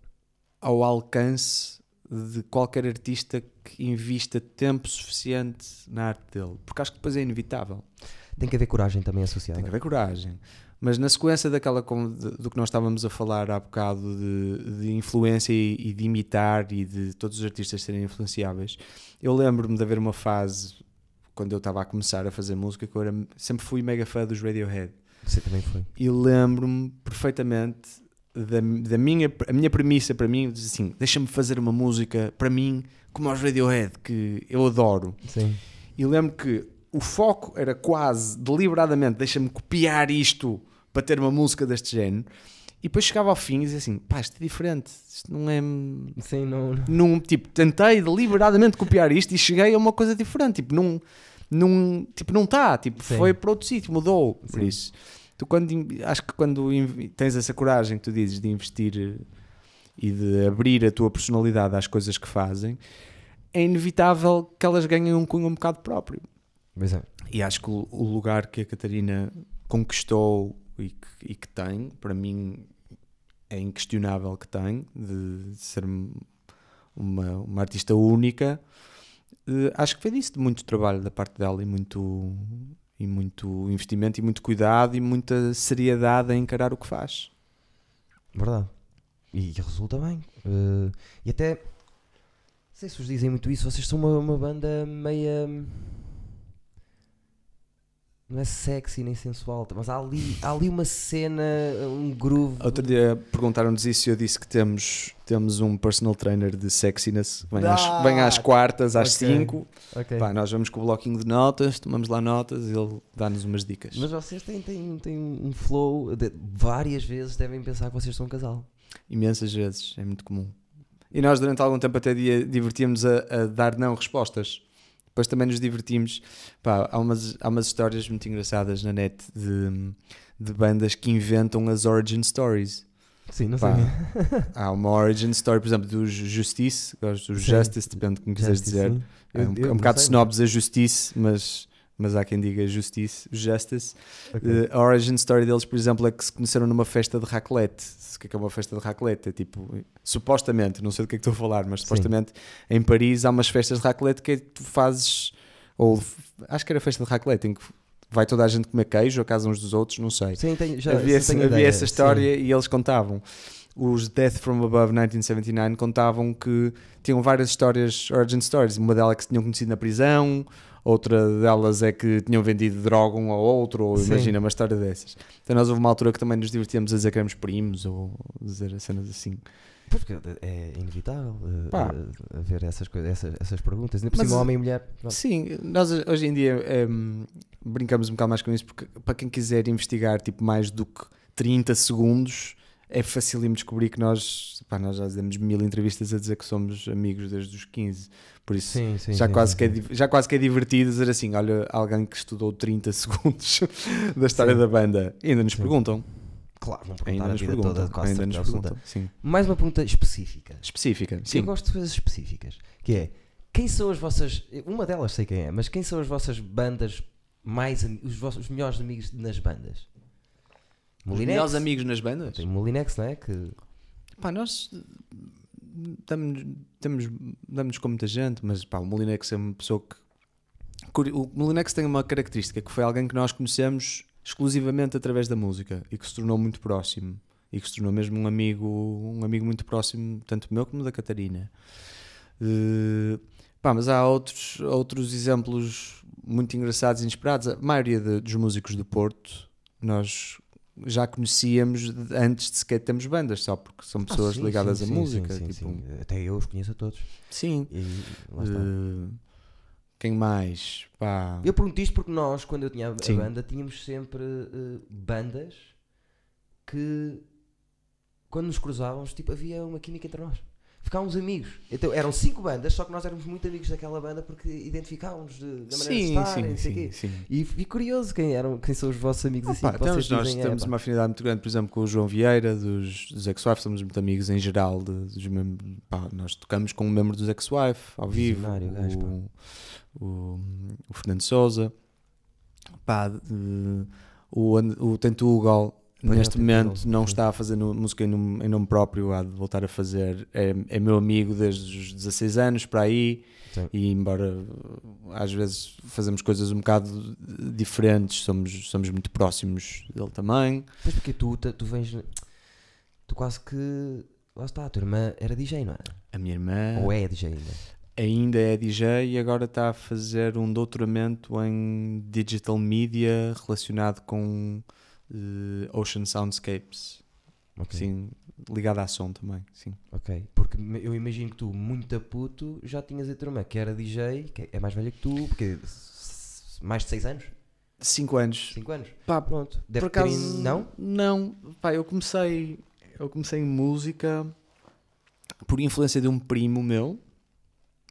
ao alcance de qualquer artista que invista tempo suficiente na arte dele porque acho que depois é inevitável. Tem que haver coragem também associada. Tem que haver coragem mas na sequência daquela do que nós estávamos a falar há bocado de, de influência e, e, de imitar e de todos os artistas serem influenciáveis, eu lembro-me de haver uma fase quando eu estava a começar a fazer música que eu era, sempre fui mega fã dos Radiohead. Você também foi. E lembro-me perfeitamente da, da minha, a minha premissa para mim, diz assim, deixa-me fazer uma música para mim como aos Radiohead, que eu adoro. Sim. E lembro que o foco era quase deliberadamente, deixa-me copiar isto para ter uma música deste género. E depois chegava ao fim e dizia assim: pá, isto é diferente, isto não é. Sim, não, não. tipo, tentei deliberadamente copiar isto e cheguei a uma coisa diferente. Tipo, não. não tipo, não está. Tipo, Sim. foi para outro sítio, mudou. Por Sim. isso, tu quando. Acho que quando tens essa coragem que tu dizes de investir eh, e de abrir a tua personalidade às coisas que fazem, é inevitável que elas ganhem um cunho um bocado próprio. Pois é. E acho que o lugar que a Catarina conquistou e que, e que tem, para mim é inquestionável que tem, de, ser uma, uma artista única. Uh, acho que foi disso, de muito trabalho da parte dela e muito, e muito investimento e muito cuidado e muita seriedade a encarar o que faz. Verdade. E resulta bem. Uh, e até, não sei se vos dizem muito isso, vocês são uma, uma banda meia não é sexy nem sensual, mas há ali, há ali uma cena, um groove. Outro dia perguntaram-nos isso e eu disse que temos, temos um personal trainer de sexiness. Vem, ah, às, vem às quartas, às 5. Okay. Okay. nós vamos com o bloquinho de notas, tomamos lá notas e ele dá-nos umas dicas. Mas vocês têm, têm, têm um flow, de, várias vezes devem pensar que vocês são um casal. Imensas vezes, é muito comum. E nós durante algum tempo até divertíamos a, a dar não respostas depois também nos divertimos. Pá, há, umas, há umas histórias muito engraçadas na net de, de bandas que inventam as origin stories. Sim, não Pá, sei. há uma origin story, por exemplo, do Justice, do Justice, depende de como quiseres dizer. É um, eu, é um bocado snobs a Justice, mas mas há quem diga Justice, Justice. Okay. Uh, a origin story deles, por exemplo, é que se conheceram numa festa de raclette. O que é, é uma festa de raclette? É tipo, supostamente, não sei do que é que estou a falar, mas Sim. supostamente em Paris há umas festas de raclette que tu fazes, ou acho que era festa de raclette, em que vai toda a gente comer queijo a casa uns dos outros, não sei. Sim, tem, já, havia, essa, havia essa história Sim. e eles contavam. Os Death from Above 1979 contavam que tinham várias histórias, origin stories. Uma delas que se tinham conhecido na prisão, outra delas é que tinham vendido droga um ao outro, ou Sim. imagina uma história dessas. Então nós houve uma altura que também nos divertíamos a dizer que éramos primos, ou dizer cenas assim. Porque é inevitável uh, haver essas, coisas, essas, essas perguntas, ainda por cima homem e mulher. Sim, nós hoje em dia um, brincamos um bocado mais com isso, porque para quem quiser investigar tipo, mais do que 30 segundos, é facílimo descobrir que nós, pá, nós já fizemos mil entrevistas a dizer que somos amigos desde os 15. Por isso sim, sim, já, sim, quase que é, já quase que é divertido dizer assim: olha, alguém que estudou 30 segundos da história da banda. E ainda nos perguntam. Claro, não ainda nos perguntam. Toda, ainda nos perguntam. Sim. Mais uma pergunta específica. Específica, sim. Eu gosto de coisas específicas. Que é, quem são as vossas. Uma delas sei quem é, mas quem são as vossas bandas mais. Os, vossos, os melhores amigos nas bandas? Os melhores amigos nas bandas? Tem Molinex, não é? Que... Pá, nós damos, damos, damos com muita gente, mas pá, o Molinex é uma pessoa que. O Molinex tem uma característica que foi alguém que nós conhecemos exclusivamente através da música e que se tornou muito próximo e que se tornou mesmo um amigo, um amigo muito próximo, tanto meu como da Catarina. Uh, pá, mas há outros, outros exemplos muito engraçados e inesperados. A maioria de, dos músicos do Porto, nós já conhecíamos antes de sequer termos bandas, só porque são Ah, pessoas sim, ligadas sim, à sim, música. sim, sim, tipo, sim. Até eu os conheço a todos. sim. E. Eh, quem mais? Pá. Eu pergunto isto porque nós, quando eu tinha a banda, tínhamos sempre eh, bandas que, quando nos cruzávamos, tipo, havia uma química entre nós. Ficávamos amigos. Então, eram cinco bandas, só que nós éramos muito amigos daquela banda porque identificávamos de, da maneira de Sim, estar, e sim, sim, quê. sim. E fiquei curioso quem, eram, quem são os vossos amigos assim. Opa, que temos, nós dizem, temos "É, uma afinidade muito grande, por exemplo, com o João Vieira dos, dos Ex-Wife, somos muito amigos em geral. de- dos pá, nós tocamos com um membro dos Ex-Wife ao vivo, pá. o, o, o Fernando Souza, pá, de- o, o é, Neste momento não está a fazer música em nome, em nome próprio, há de voltar a fazer. É, é meu amigo desde os 16 anos para aí. Sim. E embora uh, às vezes fazemos coisas um bocado diferentes, somos, somos muito próximos dele também. Mas porque tu, tu, tu vens. Tu quase que. Lá está, a tua irmã era DJ, não é? A minha irmã Ou é DJ ainda? ainda é DJ e agora está a fazer um doutoramento em Digital Media relacionado com uh, Ocean Soundscapes. Ok. Sim, ligado à som também, sim. Ok, porque eu imagino que tu, muito a puto, já tinhas a tua irmã que era DJ, que é mais velha que tu, porque mais de 6 anos? Cinco anos. 5 anos? Pá, Pronto. Deve por ter acaso, in- Não? Não, pá, eu comecei, eu comecei em música por influência de um primo meu,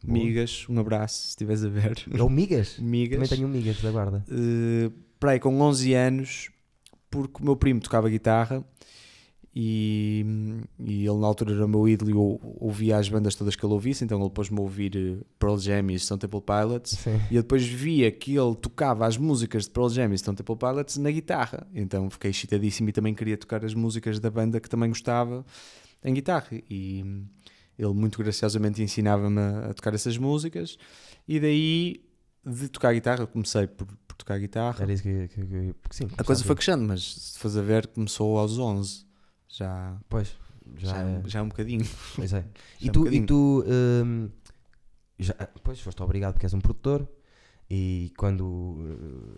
Boa. Migas, um abraço se estiveres a ver. É o Migas? Migas. Também tenho um Migas da guarda. Eh, para aí com 11 anos, porque o meu primo tocava guitarra e, e ele na altura era o meu ídolo e eu ouvia as bandas todas que ele ouvisse, então ele pôs-me a ouvir eh, Pearl Jam e Stone Temple Pilots. Sim. e eu depois via que ele tocava as músicas de Pearl Jam e Stone Temple Pilots na guitarra, então fiquei excitadíssimo e também queria tocar as músicas da banda que também gostava em guitarra. E ele muito graciosamente ensinava-me a, tocar essas músicas. E daí de tocar guitarra, eu comecei por tocar guitarra Era isso que, que, que sim, a coisa foi crescendo, mas se fores a ver começou aos 11 já, Pois, já, já, é- já é um bocadinho Pois é. E é um tu, e tu hum, já, pois foste obrigado porque és um produtor e quando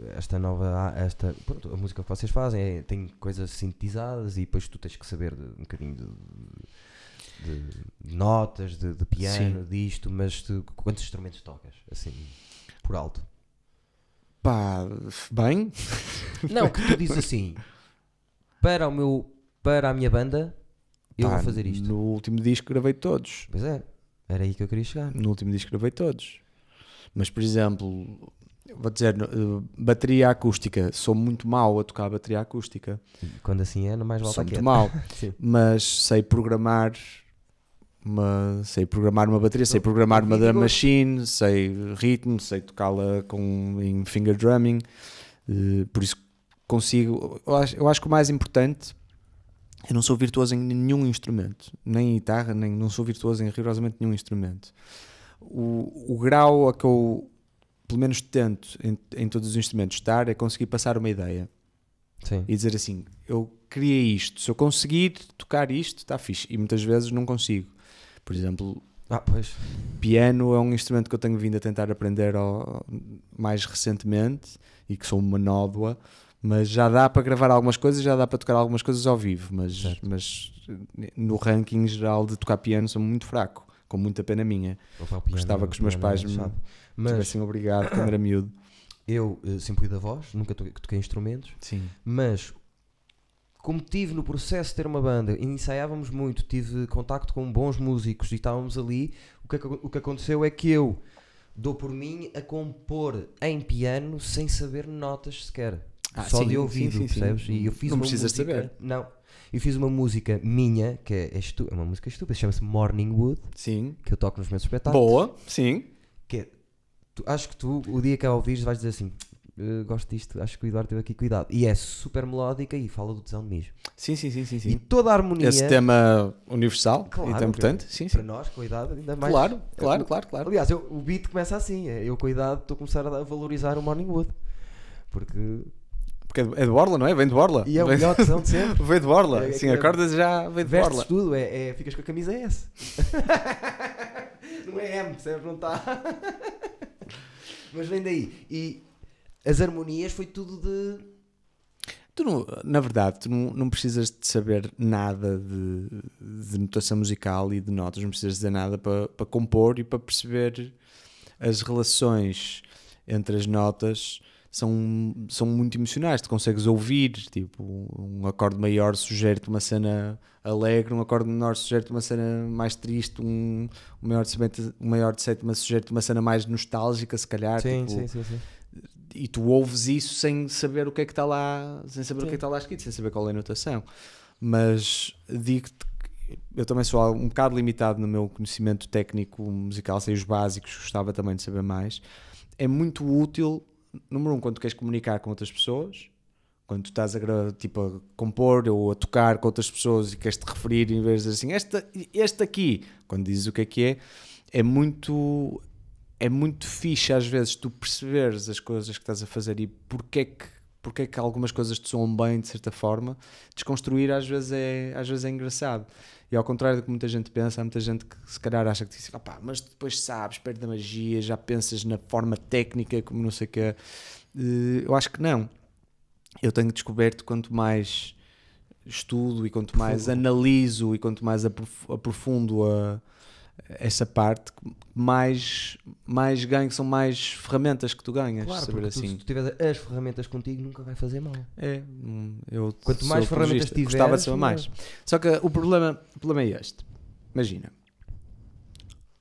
eh, esta nova esta pronto, a música que vocês fazem é- tem coisas sintetizadas e depois tu tens que saber de- um bocadinho de, de notas, de, de piano, disto, mas tu, quantos instrumentos tocas? Assim, por alto. Pá, bem Não, que tu dizes assim para o meu para a minha banda eu Pá, vou fazer isto. no último disco gravei todos Pois é, era aí que eu queria chegar. no último disco gravei todos. Mas, por exemplo, vou dizer, eh, bateria acústica, sou muito mau a tocar bateria acústica. Quando assim é, não mais Sou volta muito quieto. mau. Sim. Mas sei programar uma, sei programar uma bateria, sei programar uma drum machine, sei ritmo, sei tocá-la com, em finger drumming. eh, por isso consigo. Eu acho, eu acho que o mais importante. Eu não sou virtuoso em nenhum instrumento, nem em guitarra, nem não sou virtuoso em rigorosamente nenhum instrumento. O, o grau a que eu, pelo menos, tento em, em todos os instrumentos estar é conseguir passar uma ideia Sim. e dizer assim: eu criei isto, se eu conseguir tocar isto, está fixe. E muitas vezes não consigo. Por exemplo, Ah, piano é um instrumento que eu tenho vindo a tentar aprender ao- mais recentemente e que sou uma nódoa, mas já dá para gravar algumas coisas, já dá para tocar algumas coisas ao vivo. Mas, Certo. mas no ranking geral de tocar piano sou muito fraco, com muita pena minha. Opa, piano- Gostava que os meus é pais me. Mas tivessem obrigado quando era miúdo. eu eh, sempre fui da voz, nunca toquei, toquei instrumentos, Sim. mas como tive no processo de ter uma banda, ensaiávamos muito, tive contacto com bons músicos e estávamos ali, o que, ac- o que aconteceu é que eu dou por mim a compor em piano sem saber notas sequer. Ah, só sim, de ouvido, sim, sim. percebes? E eu fiz Não uma precisas música. saber. Não. Eu fiz uma música minha, que é, é, estu- é uma música estúpida, chama-se Morning Wood, Sim. que eu toco nos meus espetáculos. Boa, sim. Que é, tu- acho que tu, o dia que a ouvires, vais dizer assim: "Eh, gosto disto, acho que o Eduardo teve aqui cuidado. E é super melódica e fala do tesão de mijo. Sim, sim, sim, sim. E sim. toda a harmonia, Esse tema universal Claro, e tão importante. Sim, para sim. nós, cuidado, ainda mais. Claro, claro, claro, claro. Aliás, eu- o beat começa assim: é, eu, cuidado, estou a começar a valorizar o Morning Wood. Porque. Porque é de- é Borla, não é? Vem de Borla. E é o Vem- melhor tesão de sempre. Veio de Borla. É- é Sim, acordas já veio de Borla. tudo, é, é- ficas com a camisa S. não é M, percebes? Não está. Mas vem daí. E as harmonias foi tudo de. Tu não- na verdade, tu não, não precisas de saber nada de, de notação musical e de notas, não precisas dizer nada para, para compor e para perceber as relações entre as notas são, são muito emocionais. Tu consegues ouvir, tipo, um acorde maior sugere-te uma cena alegre, um acorde menor sugere-te uma cena mais triste, um, um maior de sétima, um maior de sétima sugere-te uma cena mais nostálgica, se calhar. Sim, tipo, sim, sim, sim. E tu ouves isso sem saber o que é que está lá, sem saber o que é Sim. que está lá escrito, sem saber qual é a notação. Mas digo-te que eu também sou um bocado limitado no meu conhecimento técnico musical, sei os básicos, gostava também de saber mais. É muito útil, número um, quando queres comunicar com outras pessoas, quando tu estás a, tipo, a compor ou a tocar com outras pessoas e queres te referir em vez de dizer assim, esta, este aqui, quando dizes o que é que é, é muito é muito fixe às vezes tu perceberes as coisas que estás a fazer e porque é que, porque é que algumas coisas te soam bem de certa forma. Desconstruir às vezes é, às vezes é engraçado. E ao contrário do que muita gente pensa, há muita gente que se calhar acha que diz, "Opá, mas depois sabes, perde a magia, já pensas na forma técnica, como não sei o que é. Eu acho que não. Eu tenho descoberto quanto mais estudo e quanto mais analiso e quanto mais aprof- aprofundo a, essa parte, mais, mais ganho, são mais ferramentas que tu ganhas, Claro, saber porque tu, assim. se tu tiveres as ferramentas contigo, nunca vai fazer mal. É, hum, eu Quanto mais ferramentas tiveres, gostava de saber mais. Só que o problema, o problema é este. Imagina,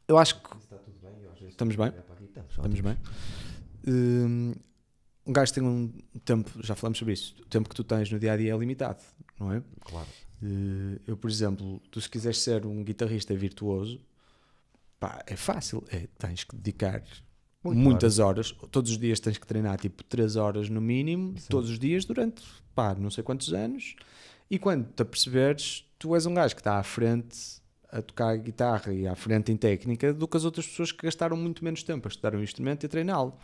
eu acho que Está tudo bem, eu Estamos bem? Estamos, Estamos bem? Hum, Um gajo tem um tempo, já falamos sobre isso, o tempo que tu tens no dia a dia é limitado, não é? Claro. Eh, Eu, por exemplo, tu se quiseres ser um guitarrista virtuoso, pá, é fácil, é, tens que dedicar Muito muitas horas, todos os dias tens que treinar tipo 3 horas no mínimo, Sim. todos os dias durante, pá, não sei quantos anos, e quando te aperceberes, tu és um gajo que está à frente a tocar guitarra e à frente em técnica do que as outras pessoas que gastaram muito menos tempo a estudar um instrumento e a treiná-lo.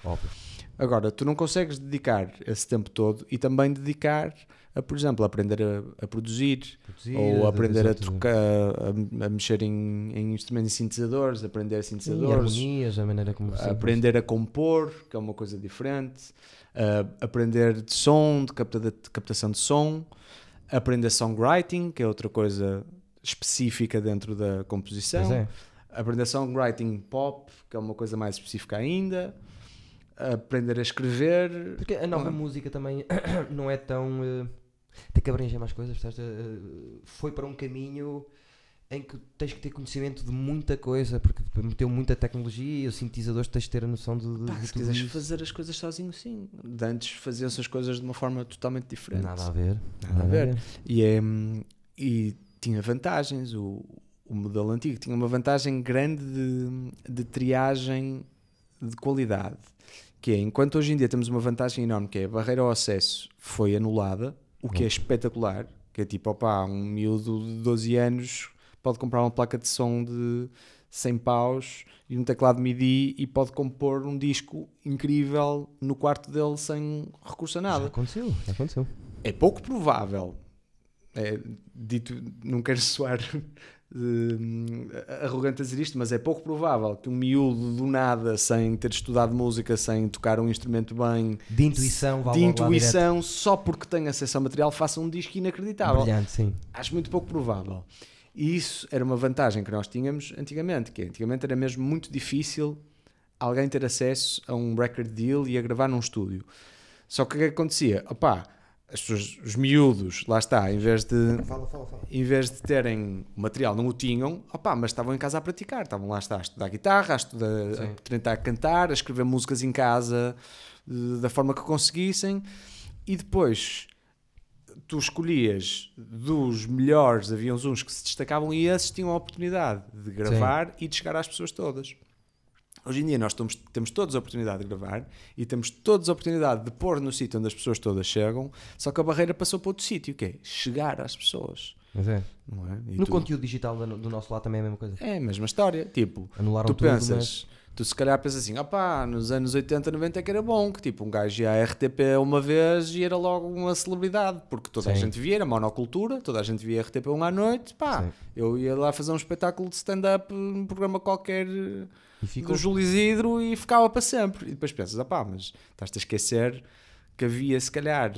Agora, tu não consegues dedicar esse tempo todo e também dedicar a, por exemplo, aprender a, a produzir, Produzir, ou a- aprender a trocar, a, a mexer em, em instrumentos e sintetizadores, aprender E sintetizadores, harmonias, a maneira como a aprender a compor, que é uma coisa diferente, aprender de som, de, capta- de captação de som, aprender songwriting, que é outra coisa específica dentro da composição, é. aprender songwriting pop, que é uma coisa mais específica ainda, aprender a escrever. Porque a nova Ah. música também não é tão. eh, tem que abranger mais coisas, percebes? Eh, foi para um caminho em que tens que ter conhecimento de muita coisa, porque meteu muita tecnologia e os sintetizadores tens de ter a noção de, de, Pá, de se quiseres isso. fazer as coisas sozinho, sim. De antes faziam-se as coisas de uma forma totalmente diferente. Nada a ver. Nada a ver. E, é, e tinha vantagens. O, o modelo antigo tinha uma vantagem grande de, de triagem de qualidade. Que é, enquanto hoje em dia temos uma vantagem enorme, que é a barreira ao acesso foi anulada, o que é Hum. espetacular. Que é tipo, opá, um miúdo de 12 anos pode comprar uma placa de som de 100 paus e um teclado MIDI e pode compor um disco incrível no quarto dele sem recurso a Já nada. aconteceu, já aconteceu. É pouco provável. É, dito, não quero soar eh, arrogante a dizer isto, mas é pouco provável que um miúdo do nada, sem ter estudado música, sem tocar um instrumento bem, De intuição, de intuição, só porque tem acesso ao material, faça um disco inacreditável. Brilhante, sim. Acho muito pouco provável. E isso era uma vantagem que nós tínhamos antigamente, que antigamente era mesmo muito difícil alguém ter acesso a um record deal e a gravar num estúdio. Só que o que é que acontecia? Opá, as pessoas, os miúdos, lá está, em vez de Fala, fala, fala. em vez de terem o material, não o tinham, opá, mas estavam em casa a praticar, estavam lá está, a estudar guitarra, a, estudar, a Sim. tentar cantar, a escrever músicas em casa eh, da forma que conseguissem, e depois tu escolhias dos melhores, haviam uns que se destacavam e esses tinham a oportunidade de gravar e de chegar às pessoas todas. Hoje em dia nós temos, temos todos a oportunidade de gravar e temos todos a oportunidade de pôr no sítio onde as pessoas todas chegam, só que a barreira passou para outro sítio, que é chegar às pessoas. Mas é. Não é? E No tu- conteúdo digital do, do nosso lado também é a mesma coisa. É a mesma história. Tipo, Anularam tu tudo, pensas, tu se calhar pensas assim, opá, nos anos 80, 90 é que era bom, que tipo, um gajo ia à RTP uma vez e era logo uma celebridade, porque toda a Sim. gente via, era monocultura, toda a gente via RTP 1 à noite, pá, Sim. eu ia lá fazer um espetáculo de stand-up, um programa qualquer eh, E do Júlio Isidro e ficava para sempre. E depois pensas, opá, mas estás-te a esquecer que havia se calhar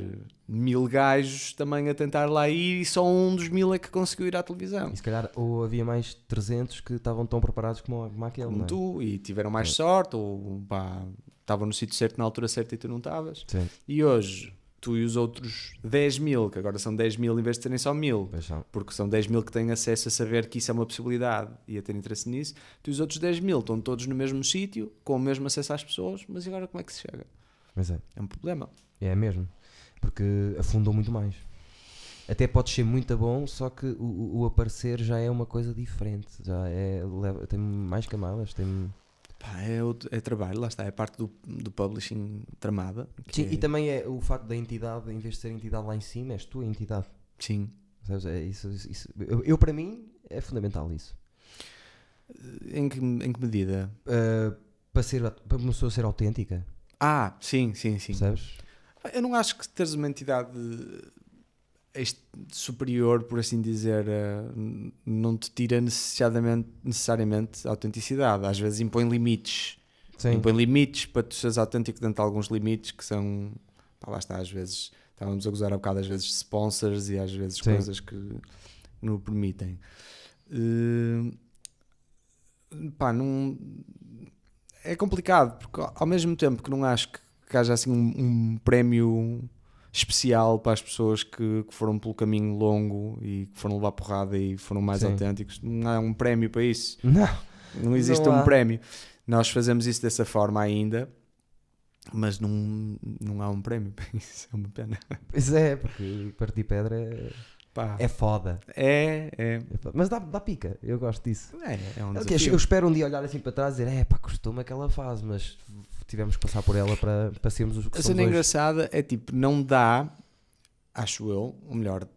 mil gajos também a tentar lá ir e só um dos mil é que conseguiu ir à televisão. E se calhar ou havia mais 300 que estavam tão preparados como, como aquele, Como não é? tu, e tiveram mais É. sorte, ou pá, estavam no sítio certo na altura certa e tu não estavas. E hoje, tu e os outros 10 mil, que agora são 10 mil em vez de serem só mil, pois são. porque são 10 mil que têm acesso a saber que isso é uma possibilidade e a ter interesse nisso, tu e os outros 10 mil estão todos no mesmo sítio, com o mesmo acesso às pessoas, mas agora como é que se chega? Mas é, É um problema. é mesmo. Porque afundam muito mais. Até pode ser muito bom, só que o, o- aparecer já é uma coisa diferente. Já é, leva- tem mais camadas. Tem... Pá, é, outro- é trabalho, lá está, é parte do, do publishing tramada. Sim, é- e também é o facto da entidade, em vez de ser entidade lá em cima, és tu a entidade. Sim. Sabes? É isso, isso- isso- eu, eu, para mim, é fundamental isso. Em que, em que medida? Uh, para, ser, para uma pessoa ser autêntica, Ah, sim, sim, sim. percebes? Eu não acho que teres uma entidade superior, por assim dizer, eh, não te tira necessariamente, necessariamente a autenticidade. Às vezes impõe limites. Sim. Impõe limites para tu seres autêntico dentro de alguns limites que são. Pá, lá está, às vezes. Estávamos a gozar há bocado, às vezes sponsors e às vezes Sim. coisas que não o permitem. Eh, pá, não. É complicado, porque ao- mesmo tempo que não acho que, que haja assim um, um prémio especial para as pessoas que, que foram pelo caminho longo e que foram levar porrada e foram mais Sim. autênticos, não há um prémio para isso. Não. Não existe Não um prémio. Nós fazemos isso dessa forma ainda, mas não, não há um prémio para isso. É uma pena. Pois é, porque partir pedra é, Pá, é foda. é, é, É. Mas dá, dá pica, eu gosto disso. é, é um desafio. eu espero um dia olhar assim para trás e dizer, é pá, costuma aquela fase, mas tivemos que passar por ela para, para sermos os que A cena engraçada é tipo, não dá, acho eu, ou melhor,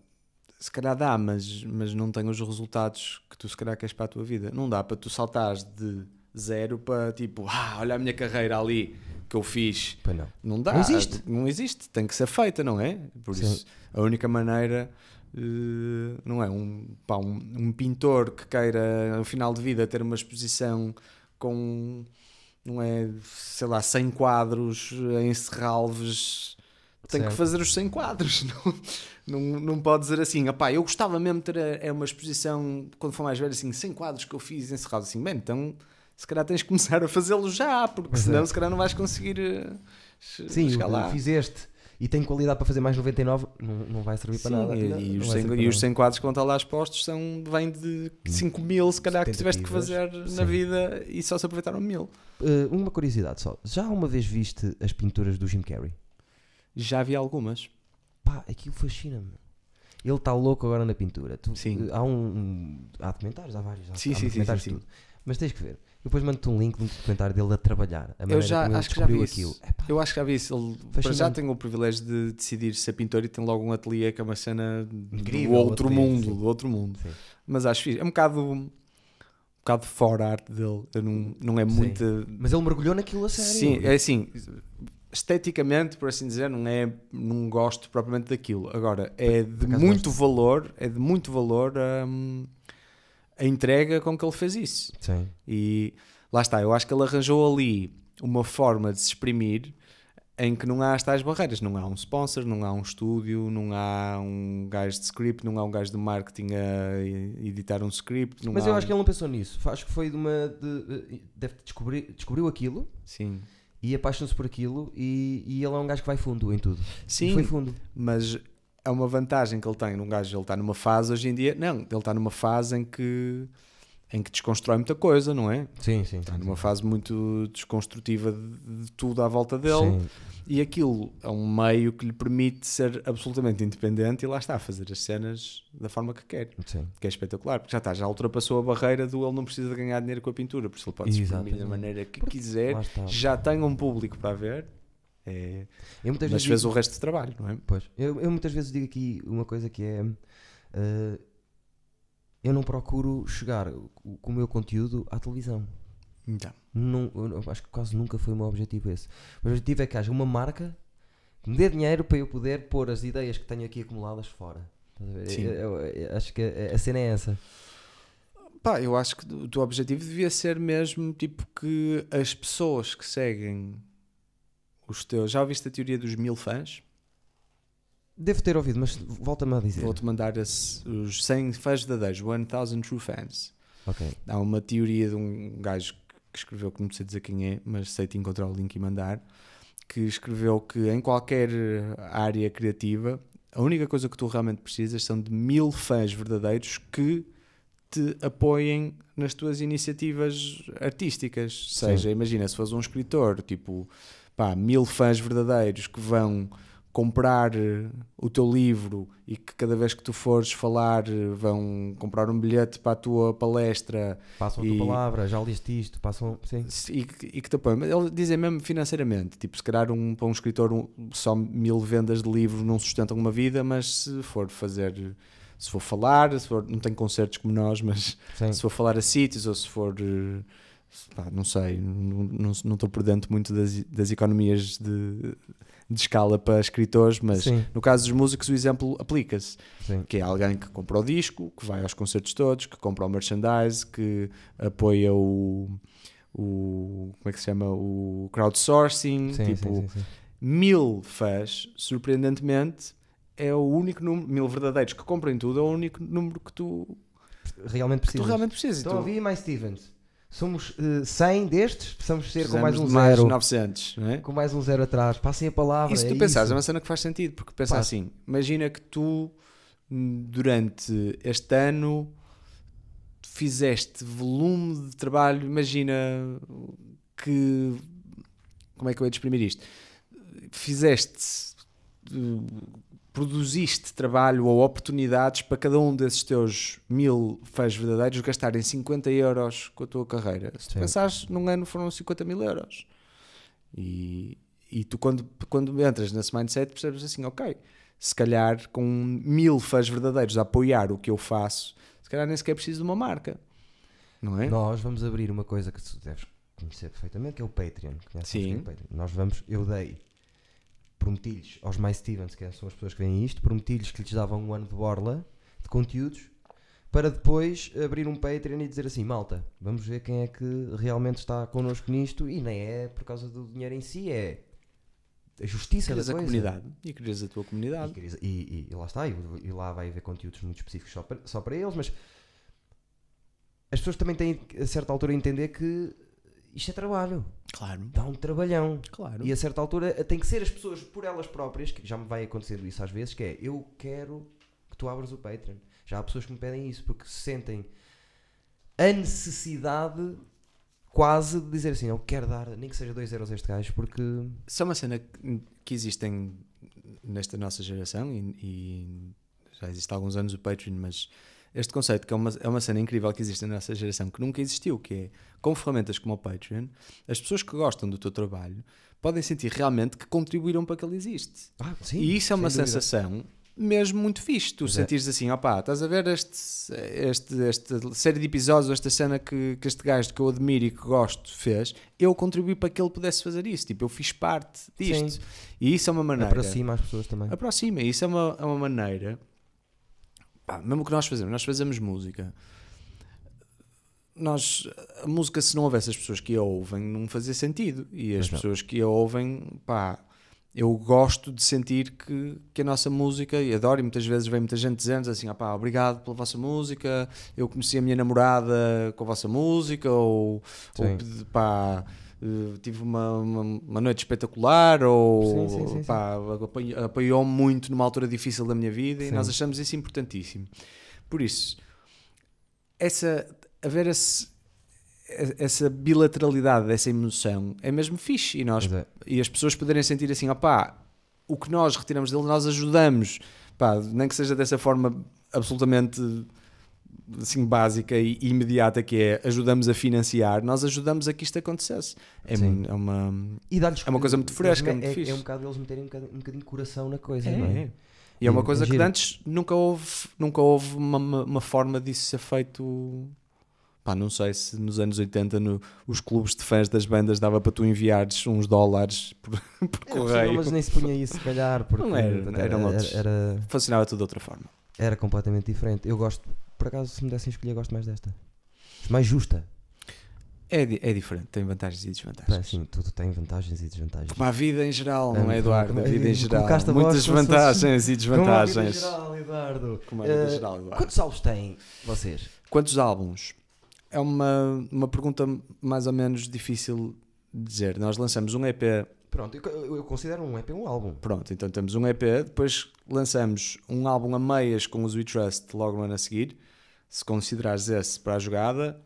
se calhar dá, mas, mas não tem os resultados que tu se calhar queres para a tua vida. Não dá para tu saltares de zero para tipo, ah, olha a minha carreira ali que eu fiz. Pois não. Não dá. Não existe. Não existe. Tem que ser feita, não é? Por Sim. isso, a única maneira. Eh, não é um, pá, um, um pintor que queira no final de vida ter uma exposição com não é, sei lá, 100 quadros em Serralves tem que Certo. fazer os 100 quadros não, não, não pode dizer assim opá, eu gostava mesmo de ter é uma exposição quando for mais velho assim, 100 quadros que eu fiz em Serralves assim, bem, então se calhar tens que começar a fazê-lo já porque é. senão se calhar não vais conseguir eh, Sim, chegar lá fizeste e tem qualidade para fazer mais 99, não, não vai servir para Sim, nada. e, Não, e os vai 100, servir e para os nada. 100 quadros que vão estar lá expostos são, vêm de 5 mil, se calhar, que tiveste que fazer Tentativas, na sim. vida e só se aproveitaram mil. Uh, uma curiosidade só, já uma vez viste as pinturas do Jim Carrey? Já vi algumas. Pá, aquilo fascina-me. Ele está louco agora na pintura. Tu- Sim. Há um, um- Há documentários, há vários. Há, Sim, há sim, sim, sim, sim. Mas tens que ver. Eu depois mando-te um link de um documentário dele a trabalhar. A Eu já como ele acho que já vi aquilo. isso. Epá, Eu acho que já vi isso. Ele para já tem o privilégio de decidir ser pintor e tem logo um ateliê que é uma cena Incrível, do outro ateliê, sim. mundo. Do outro mundo. sim. Mas acho fixe. É um bocado, um bocado fora a arte dele. Eu não, não é Sim. muito. Mas ele mergulhou naquilo a sério. Sim, é assim, esteticamente, por assim dizer, não é, não gosto propriamente daquilo. Agora, é de muito valor, é de muito valor hum, a entrega com que ele fez isso. Sim. E lá está, eu acho que ele arranjou ali uma forma de se exprimir em que não há as tais barreiras, não há um sponsor, não há um estúdio, não há um gajo de script, não há um gajo de marketing a editar um script. Não Mas há eu um- acho que ele não pensou nisso. Acho que foi de uma. De, deve descobrir, descobriu aquilo Sim, e apaixonou-se por aquilo e, e ele é um gajo que vai fundo em tudo. E sim foi fundo. mas é uma vantagem que ele tem num gajo, ele está numa fase hoje em dia, não, ele está numa fase em que em que desconstrói muita coisa, não é? Sim, sim. Está numa fase muito desconstrutiva de, de tudo à volta dele Sim. e aquilo é um meio que lhe permite ser absolutamente independente e lá está a fazer as cenas da forma que quer, Sim. que é espetacular, porque já está, já ultrapassou a barreira do ele não precisa de ganhar dinheiro com a pintura, por isso ele pode se da maneira que Porque quiser, já tem um público para ver, é, Eu muitas mas vezes fez digo- o resto do trabalho, não é? Pois, eu, eu muitas vezes digo aqui uma coisa que é. eh, eu não procuro chegar com o meu conteúdo à televisão. Então. Não, acho que quase nunca foi o meu objetivo esse. O meu objetivo é que haja uma marca que me dê dinheiro para eu poder pôr as ideias que tenho aqui acumuladas fora. Sim. Eu- eu- eu acho que a, a cena é essa. Pá, eu acho que o teu objetivo devia ser mesmo tipo que as pessoas que seguem os teus. Já ouviste a teoria dos mil fãs? Devo ter ouvido, mas volta-me a dizer. Vou-te mandar esse- os 100 fãs verdadeiros, 1000 True Fans. Ok. Há uma teoria de um gajo que- escreveu, que não sei dizer quem é, mas sei te encontrar o link e mandar, que escreveu que em qualquer área criativa, a única coisa que tu realmente precisas são de mil fãs verdadeiros que te apoiem nas tuas iniciativas artísticas. Seja, imagina, se fores um escritor, tipo, pá, mil fãs verdadeiros que vão comprar eh, o teu livro e que cada vez que tu fores falar eh, vão comprar um bilhete para a tua palestra Passam a E- tua palavra, já leste isto, passam. Sim. e, que- e que te apoiam. Mas ele dizem mesmo financeiramente, tipo, se calhar um, para um escritor um- só mil vendas de livros não sustentam uma vida, mas se for fazer, se for falar, se for, não tem concertos como nós, mas sim. se for falar a sítios ou se for, eh, pá, não sei, não estou por dentro muito das, das economias de, de escala para escritores, mas Sim, no caso dos músicos o exemplo aplica-se que é alguém que compra o disco, que vai aos concertos todos, que compra o merchandise, que apoia o, o como é que se chama? O crowdsourcing, Sim, tipo, sim, sim, mil fãs, surpreendentemente, é o único número, mil verdadeiros que comprem tudo, é o único número que tu, Realmente que tu precisas. realmente precisas. E Estão tu a ouvir mais Stevens. Somos eh, 100 destes, precisamos ser com precisamos mais um de mais zero. 900, não é? Com mais um zero atrás. Passem a palavra. Tu é pensares, isso. é uma cena que faz sentido, porque pensa assim: imagina que tu, hum, durante este ano, fizeste volume de trabalho. Imagina que. Como é que eu ia exprimir isto? Fizeste. Produziste trabalho ou oportunidades para cada um desses teus mil fãs verdadeiros gastarem 50 euros com a tua carreira. Se tu Sim. pensares, num ano foram 50 mil euros. E, e tu, quando, quando entras nesse mindset, percebes assim: ok, se calhar com mil fãs verdadeiros a apoiar o que eu faço, se calhar nem sequer preciso de uma marca, não é? Nós vamos abrir uma coisa que tu deves conhecer perfeitamente, que é o Patreon. Conheces Sim. é o Patreon? Nós vamos, eu dei, prometi-lhes aos mais Stevens, que são as pessoas que veem isto, prometi-lhes que lhes dava um ano de borla de conteúdos para depois abrir um Patreon e dizer assim, malta, vamos ver quem é que realmente está connosco nisto e nem é por causa do dinheiro em si, é a justiça da a coisa. comunidade e querias a tua E, comunidade. querias- e- e- e lá está, e, e lá vai haver conteúdos muito específicos só para, só para eles, mas as pessoas também têm a certa altura a entender que isto é trabalho, Claro, dá um trabalhão. claro. E a certa altura tem que ser as pessoas por elas próprias, que já me vai acontecendo isso às vezes, que é eu quero que tu abras o Patreon. Já há pessoas que me pedem isso porque sentem a necessidade quase de dizer assim, eu quero dar, nem que seja 2 euros a este gajo, porque Isso é uma cena que, que existem nesta nossa geração e, e já existe há alguns anos o Patreon, mas este conceito que é uma, é uma cena incrível que existe na nossa geração que nunca existiu, que é com ferramentas como o Patreon, as pessoas que gostam do teu trabalho podem sentir realmente que contribuíram para que ele existe. ah, sim, e isso é uma dúvida. sensação mesmo muito fixe. Tu é. sentires assim, opá, estás a ver este, este, esta série de episódios, esta cena que, que este gajo que eu admiro e que gosto fez, eu contribuí para que ele pudesse fazer isso. Tipo, eu fiz parte disto. Sim. E isso é uma maneira. aproxima as pessoas também. Aproxima. Isso é uma, é uma maneira. Pá, mesmo o que nós fazemos, nós fazemos música. Nós, a música, se não houvesse as pessoas que a ouvem, não fazia sentido. E as não. pessoas que a ouvem, pá, eu gosto de sentir que, que a nossa música, e adoro, e muitas vezes vem muita gente dizendo assim: ah, pá, obrigado pela vossa música, eu conheci a minha namorada com a vossa música, ou, ou Sim. pá, eh, tive uma, uma, uma noite espetacular, ou Sim, sim, sim, sim. pá, apoiou- apoiou-me muito numa altura difícil da minha vida, e nós achamos isso importantíssimo. Por isso, essa, haver esse, essa bilateralidade dessa emoção é mesmo fixe e nós é. e as pessoas poderem sentir assim, opá, o que nós retiramos dele, nós ajudamos, pá, nem que seja dessa forma absolutamente assim básica e imediata que é ajudamos a financiar, nós ajudamos a que isto acontecesse. É, Sim. é uma E É uma coisa muito fresca, me- muito é, fixe. é um bocado eles meterem um bocadinho, um bocadinho de coração na coisa, é, não é? é. E é uma E- coisa é que antes nunca houve, nunca houve uma, uma, forma disso ser feito. Pá, não sei se nos anos 80 no- os clubes de fãs das bandas dava para tu enviares uns dólares por, por É correio. mas nem se punha isso, se calhar, porque Não era, eram outros. era, era, Funcionava tudo de outra forma. era completamente diferente. Eu gosto, por acaso, se me dessem escolher, gosto mais desta. Mais justa. É, di- é diferente, tem vantagens e desvantagens. Pá, Sim, tudo tem vantagens e desvantagens. Como a vida em geral, não é, Eduardo? A vida em geral. colocaste a voz Muitas como se fosse- vantagens e Como a vida desvantagens. geral, Eduardo. Como a vida Eh, geral, Eduardo. Quantos álbuns têm vocês? Quantos álbuns? É uma, uma pergunta mais ou menos difícil de dizer. Nós lançamos um EP, Pronto, eu, eu considero um EP um álbum. pronto, então temos um EP, depois lançamos um álbum a meias com os We Trust logo no ano a seguir. Se considerares esse para a jogada,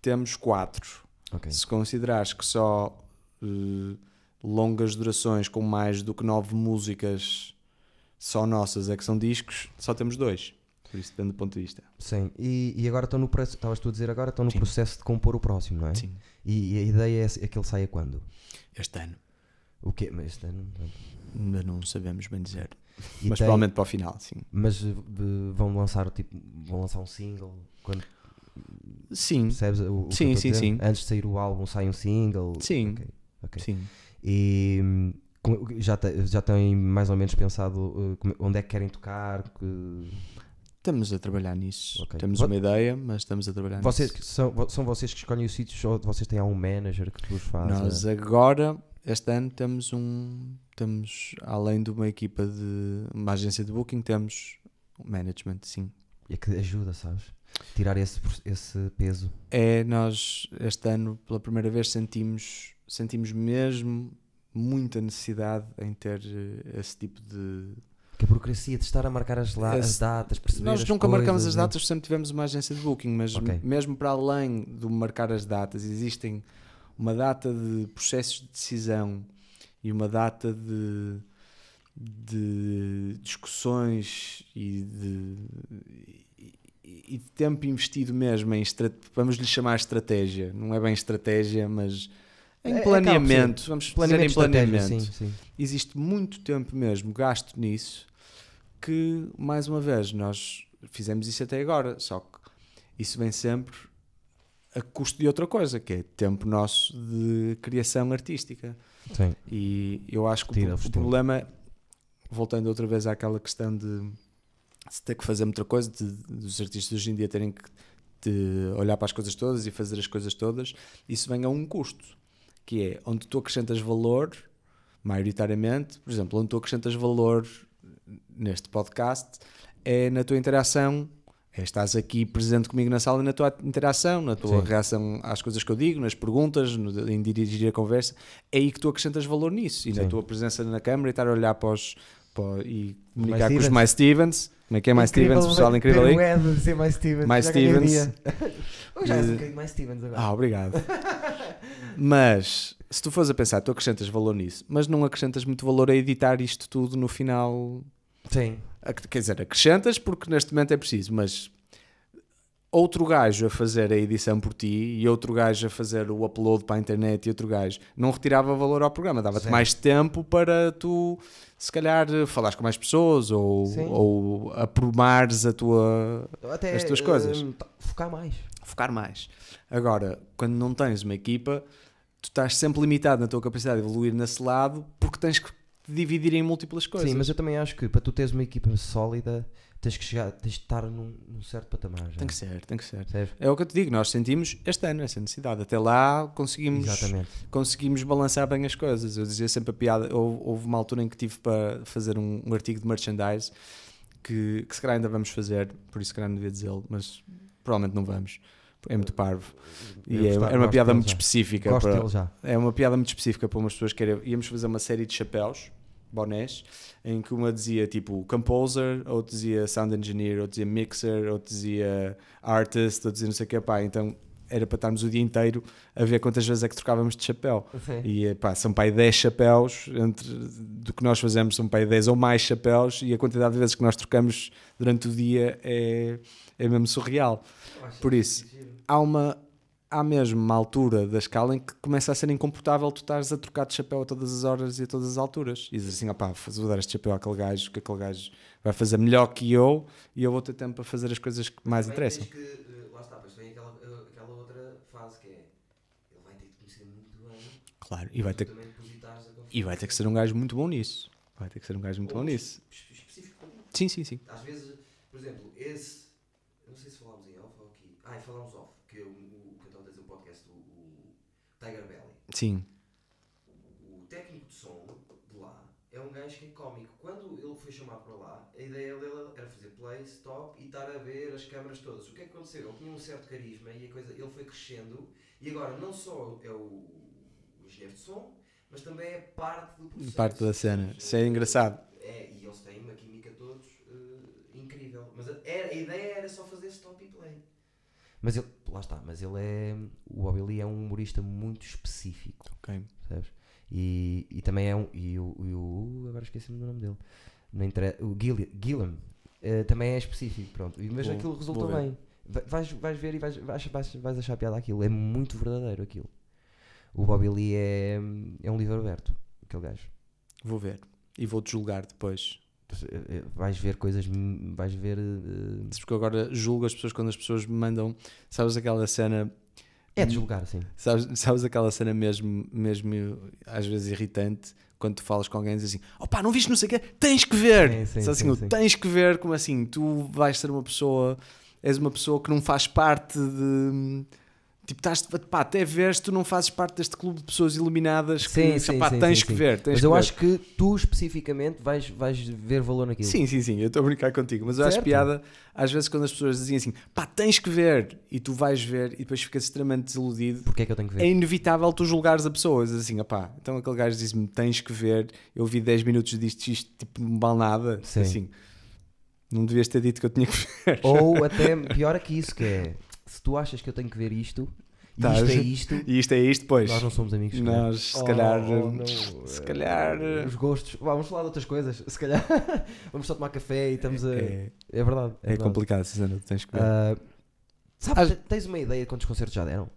temos quatro. Ok. Se considerares que só eh, longas durações com mais do que nove músicas só nossas é que são discos, só temos dois. Por isso, depende do ponto de vista. Sim, e, e agora estão no processo, estavas tu a dizer agora, estão no Sim. processo de compor o próximo, não é? Sim. E, e a ideia é, é que ele saia quando? Este ano. O quê? Mas, este ano- Ainda não sabemos bem dizer. E mas tem- provavelmente para o final, sim. Mas eh, vão lançar tipo, vão lançar um single quando Sim, percebes o, o Sim, sim, sim. Antes de sair o álbum sai um single. Sim. Ok, ok. sim. E já, te- já têm mais ou menos pensado uh, como- onde é que querem tocar? que- Estamos a trabalhar nisso. Ok. Temos uma ideia, mas estamos a trabalhar Vocês nisso. são, são vocês que escolhem os sítios ou vocês têm algum manager que vos faz? Nós eh, agora, este ano, temos um. Temos, além de uma equipa de. uma agência de booking, temos um management, sim. É que ajuda, sabes? Tirar esse, esse peso. É, nós este ano, pela primeira vez, sentimos, sentimos mesmo muita necessidade em ter eh, esse tipo de. Que a burocracia de estar a marcar as, as datas, perceber Nós nunca marcamos coisas, as né? datas, sempre tivemos uma agência de booking, mas Ok. mesmo para além do marcar as datas, existem uma data de processos de decisão e uma data de, de discussões e de, e- e de tempo investido mesmo em vamos lhe chamar estratégia, não é bem estratégia, mas É- em acaba por planeamento, vamos Planeamento, em planeamento sim, sim. existe muito tempo mesmo gasto nisso que, mais uma vez, nós fizemos isso até agora, só que isso vem sempre a custo de outra coisa, que é tempo nosso de criação artística. Sim. E eu acho que o, o problema, voltando outra vez àquela questão de se ter que fazer muita coisa, de, dos artistas hoje em dia terem que olhar para as coisas todas e fazer as coisas todas, isso vem a um custo, que é onde tu acrescentas valor, maioritariamente, por exemplo, onde tu acrescentas valor neste podcast é na tua interação. É, estás aqui presente comigo na sala e na tua interação, na tua Sim. reação às coisas que eu digo, nas perguntas, no- em dirigir a conversa. É aí que tu acrescentas valor nisso. E na Sim. tua presença na câmara e estar a olhar para os. para e comunicar com os mais Stevens. Como é que é mais Stevens? Pessoal incrível aí. mais Stevens. Mais já Stevens. já és um bocadinho mais Stevens agora. Ah, obrigado. mas se tu fores a pensar, tu acrescentas valor nisso, mas não acrescentas muito valor a editar isto tudo no final Sim. Quer dizer, acrescentas porque neste momento é preciso, mas outro gajo a fazer a edição por ti e outro gajo a fazer o upload para a internet e outro gajo não retirava valor ao programa, dava-te mais tempo para tu, se calhar, falares com mais pessoas ou, Sim. ou aprumares a tua. Até, As tuas coisas. tá- focar mais. focar mais. Agora, quando não tens uma equipa, tu estás sempre limitado na tua capacidade de evoluir nesse lado porque tens que te dividir em múltiplas coisas. Sim, mas eu também acho que para tu teres uma equipa sólida, tens que chegar, tens de estar num, num certo patamar. Já. Tem que ser, tem que ser. É o que eu te digo, nós sentimos este ano essa necessidade. Até lá conseguimos, Exatamente. conseguimos balançar bem as coisas. Eu dizia sempre a piada. Houve, houve uma altura em que tive para fazer um, um artigo de merchandise que, que se calhar ainda vamos fazer, por isso se calhar não devia dizê-lo, mas provavelmente não vamos. É muito parvo. E é, gostava- era uma piada muito já. específica. Gosto para- dele já. é uma piada muito específica para umas pessoas que era, íamos fazer uma série de chapéus, bonés, em que uma dizia tipo composer, outra dizia sound engineer, outra dizia mixer, outra dizia artist, outra dizia não sei o que, pá, então era para estarmos o dia inteiro a ver quantas vezes é que trocávamos de chapéu. E eh, pá, são para aí 10 chapéus, entre, do que nós fazemos são para aí 10 ou mais chapéus, e a quantidade de vezes que nós trocamos durante o dia é, é mesmo surreal. Por isso, há uma há mesmo uma altura da escala em que começa a ser incomportável tu estares a trocar de chapéu a todas as horas e a todas as alturas. E diz assim, opá, vou dar este chapéu àquele gajo, que aquele gajo vai fazer melhor que eu e eu vou ter tempo para fazer as coisas que mais interessam. Que, eh, lá está, pois vem aquela, eh, aquela outra fase que é ele vai ter que conhecer muito bem Claro, e vai ter, confiança. e vai ter que ser um gajo muito bom nisso. Vai ter que ser um gajo muito bom nisso. específico. Sim, sim, sim. Às vezes, por exemplo, esse. Não sei se falámos em off ou aqui. Ah, falámos off. Que eu, o que eu estava a dizer o podcast, o, o Tiger Belly. Sim. O técnico de som de lá é um gajo que é cómico. Quando ele foi chamado para lá, a ideia dele era fazer play, stop e estar a ver as câmaras todas. O que é que aconteceu? Ele tinha um certo carisma e a coisa, ele foi crescendo e agora não só é o, o engenheiro de som, mas também é parte do processo. Parte da cena. Isso é engraçado. É, e eles têm uma química todos eh, incrível. Mas a, a ideia era só fazer stop e play. Mas ele, lá está, mas ele é. O Bobby é um humorista muito específico, Ok. percebes? E, e também é um. E o. e o- agora esqueci-me do nome dele. Não intere- o Gilliam eh, também é específico, pronto. E- Mas Vou- aquilo resultou bem. Vai- Vais, vais ver e vais, vais, vais, vais achar piada aquilo. É muito verdadeiro aquilo. O Bobby Lee é, é um livro aberto, aquele gajo. Vou ver. E vou-te julgar depois. Eh, eh, Vais ver coisas. Vais ver. eh, Porque eu agora julgo as pessoas quando as pessoas me mandam. Sabes aquela cena. é de julgar, sim. Sabes, sabes aquela cena mesmo, mesmo às vezes irritante quando tu falas com alguém e dizes assim: opá, não viste não sei o quê? Tens que ver! Sim, sim, Só assim, sim. tens que ver, como assim? Tu vais ser uma pessoa, és uma pessoa que não faz parte de. Tipo, estás pá, até se tu não fazes parte deste clube de pessoas iluminadas que Sim, pá, sim, tens sim, que ver. Tens Mas que eu ver. acho que tu especificamente vais, vais ver valor naquilo. Sim, sim, sim, eu estou a brincar contigo, mas eu acho Certo. piada às vezes quando as pessoas dizem assim, pá, tens que ver, e tu vais ver e depois ficas extremamente desiludido. Porque é que eu tenho que ver? É inevitável tu julgares a pessoa, assim, opá, então aquele gajo diz-me, tens que ver, eu vi 10 minutos disto, isto, tipo, não vale nada, Sim. assim, não devias ter dito que eu tinha que ver. Ou até pior é que isso, que é se tu achas que eu tenho que ver isto e Tá. isto é isto, E isto é isto, pois. nós não somos amigos. se calhar. Nós, se Oh, calhar, não. se calhar, Eh, Os gostos. Vá, Vamos falar de outras coisas. Se calhar vamos só tomar café e estamos a. É, é, verdade. é verdade. complicado, Susana, tu tens que ver. Ah, sabes, Ah, tens uma ideia de quantos concertos já deram?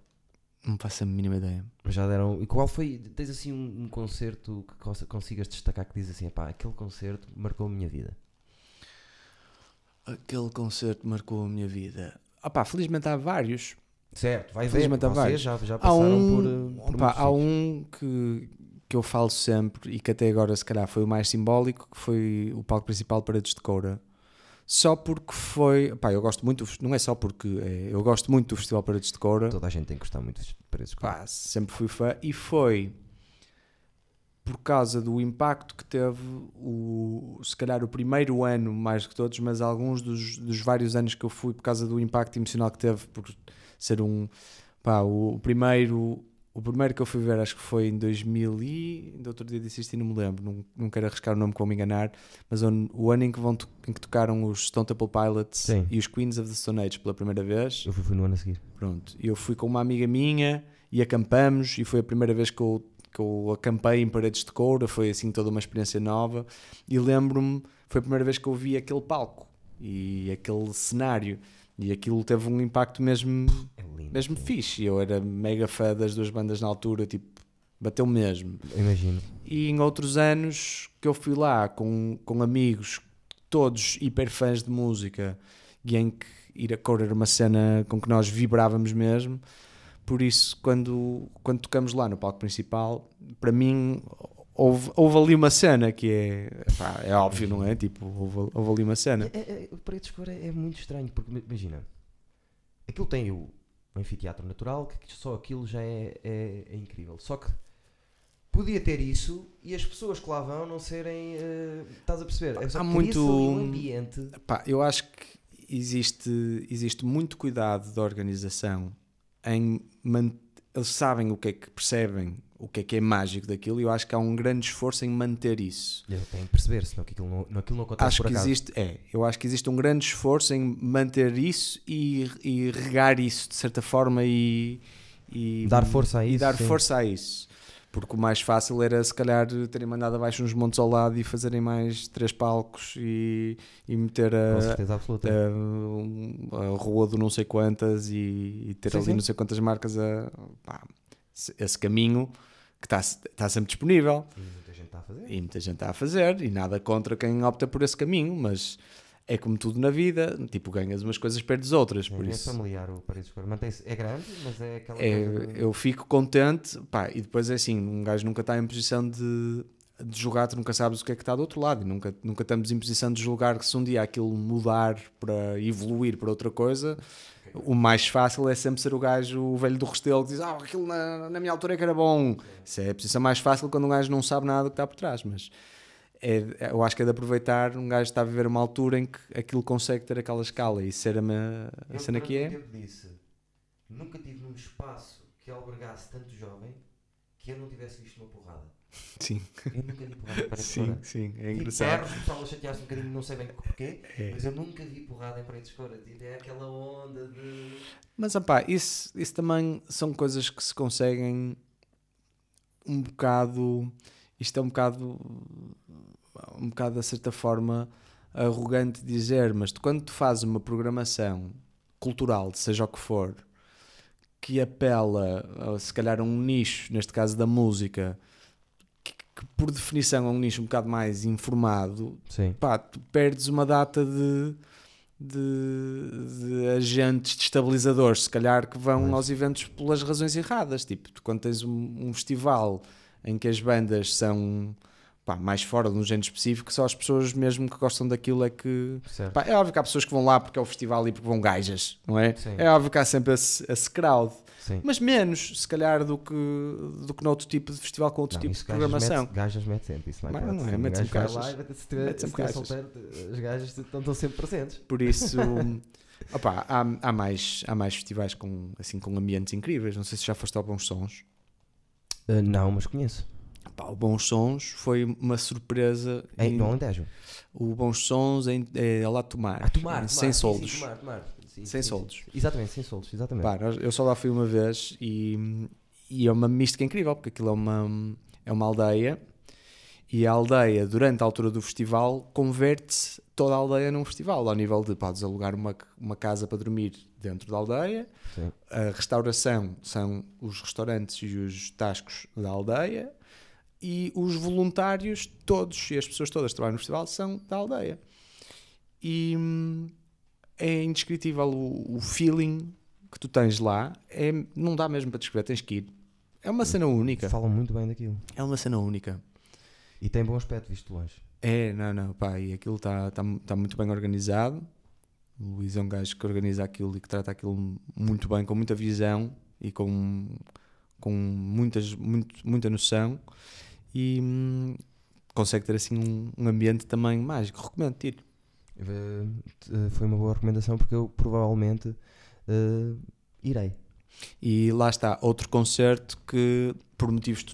não faço a mínima ideia. Já deram. E qual foi? Tens assim um, um concerto que cons- consigas destacar que diz assim: pá, aquele concerto marcou a minha vida. Aquele concerto marcou a minha vida. Ah pá, felizmente há vários. Certo, vai ver. Felizmente há Vocês vários. já, já Há passaram um, por. uh, por opá, há um que, que eu falo sempre e que até agora se calhar foi o mais simbólico, que foi o palco principal Paredes de Coura. Só porque foi. Pá, eu gosto muito, não é só porque é, eu gosto muito do Festival Paredes de Coura. Toda a gente tem que gostar muito de preços. Pá, sempre fui fã e foi por causa do impacto que teve o, se calhar o primeiro ano mais que todos, mas alguns dos, dos vários anos que eu fui por causa do impacto emocional que teve por ser um pá, o, o primeiro o primeiro que eu fui ver acho que foi em 2000 e ainda outro dia disse isto e não me lembro não, não quero arriscar o nome me enganar mas o, o ano em que, vão, em que tocaram os Stone Temple Pilots Sim. e os Queens of the Stone Age pela primeira vez Eu fui, fui no ano a seguir. Pronto, eu fui com uma amiga minha e acampamos e foi a primeira vez que eu, que eu acampei em paredes de coura, foi assim toda uma experiência nova e lembro-me, foi a primeira vez que eu vi aquele palco e aquele cenário e aquilo teve um impacto mesmo, É lindo. mesmo fixe, eu era mega fã das duas bandas na altura, tipo, bateu mesmo. Imagino. E em outros anos que eu fui lá com, com amigos, todos hiper fãs de música, e em que ir a cor era uma cena com que nós vibrávamos mesmo. Por isso, quando, quando tocamos lá no palco principal, para mim houve, houve ali uma cena que é, pá, é óbvio, não é? Tipo, houve, houve ali uma cena. É, é, o Paredes Cor é, é muito estranho, porque imagina, aquilo tem o, anfiteatro natural, que só aquilo já é, é, é incrível. Só que podia ter isso e as pessoas que lá vão não serem. eh, estás a perceber? É só Há muito- um ambiente. Pá, eu acho que existe, existe muito cuidado da organização em eles sabem o que é que percebem, o que é que é mágico daquilo, e eu acho que há um grande esforço em manter isso. Eu tenho que perceber, senão que aquilo não, aquilo não acontece Acho por que acaso. existe, é, eu acho que existe um grande esforço em manter isso e, e regar isso de certa forma e, e Dar força a e isso, dar sim. força a isso. Porque o mais fácil era se calhar terem mandado abaixo uns montes ao lado e fazerem mais três palcos e, e meter a, a, um- a rua do não sei quantas e, e ter Sim, ali sim. não sei quantas marcas a pá, esse- caminho que está está sempre disponível E muita gente está a fazer. e muita gente está a fazer e nada contra quem opta por esse caminho, mas é como tudo na vida, tipo ganhas umas coisas perdes outras, por é, isso familiar o Paredes de. Mantém-se, é grande, mas é aquela é, coisa eu fico contente, pá, e depois é assim, um gajo nunca está em posição de, de julgar, tu nunca sabes o que é que está do outro lado, e nunca, nunca estamos em posição de julgar que se um dia aquilo mudar para evoluir para outra coisa, O mais fácil é sempre ser o gajo, o velho do Restelo, que diz: Ah, aquilo na, na minha altura é que era bom. Isso é a posição mais fácil quando um gajo não sabe nada do que está por trás. Mas é, eu acho que é de aproveitar. Um gajo está a viver uma altura em que aquilo consegue ter aquela escala e ser a, minha, a cena que é. tempo disse: Nunca tive num espaço que albergasse tanto jovem que eu não tivesse visto uma porrada. Sim, Eu nunca vi porrada de sim, cora. sim. É engraçado. berros, o pessoal a chatear-se um bocadinho, não sei bem porquê, É. mas eu nunca vi porrada em paredes de cora. Tipo, É aquela onda de. Mas, opá, isso, isso também são coisas que se conseguem um bocado. Isto é um bocado. Um bocado, de certa forma, arrogante dizer, mas quando tu fazes uma programação cultural, seja o que for, que apela, se calhar, a um nicho, neste caso da música, que, que por definição é um nicho um bocado mais informado, Sim. pá, tu perdes uma data de, de, de agentes destabilizadores, se calhar que vão Pois. aos eventos pelas razões erradas. Tipo, tu, quando tens um, um festival em que as bandas são pá, mais fora de um género específico, só as pessoas mesmo que gostam daquilo é que. Pá, é óbvio que há pessoas que vão lá porque é o festival e porque vão gajas, não é? Sim. É óbvio que há sempre esse, esse crowd. Sim. Mas menos, se calhar, do que, do que noutro tipo de festival com outro Não, tipo de programação. Mete, gajas mete sempre, isso não é hipótese. não é, mete sempre gajas. lá se tiver- se solteiro, as gajas estão, estão sempre presentes. Por isso, opá, há, há, mais, há mais festivais com, assim, com ambientes incríveis. Não sei se já foste ao Bons Sons. Uh, não, mas conheço. Pá, o Bons Sons foi uma surpresa. Em, em- no Alentejo. o Bons Sons em, é lá Tomar, Ah, tomar, em tomar, sem soldos. Sim, tomar, tomar. Sim, Sem sim, soldos. sim. Exatamente, sem soldos, exatamente. Pá, eu só lá fui uma vez e, e é uma mística incrível, porque aquilo é uma, é uma aldeia e a aldeia, durante a altura do festival, converte-se toda a aldeia num festival, ao nível de podes alugar uma, uma casa para dormir dentro da aldeia, Sim. a restauração são os restaurantes e os tascos da aldeia e os voluntários, todos e as pessoas todas que trabalham no festival são da aldeia. E hum, é indescritível o, o feeling que tu tens lá. É, não dá mesmo para descrever, tens que ir. É uma cena única. Falam muito bem daquilo. É uma cena única. E tem bom aspecto, visto longe. É, não, não, pá, e aquilo está tá, tá muito bem organizado. O Luís é um gajo que organiza aquilo e que trata aquilo muito bem, com muita visão e com, com muitas, muito, muita noção. E hum, consegue ter assim um, um ambiente também mágico. Recomendo ir. Uh, uh, foi uma boa recomendação porque eu provavelmente uh, irei. E lá está, outro concerto que, por motivos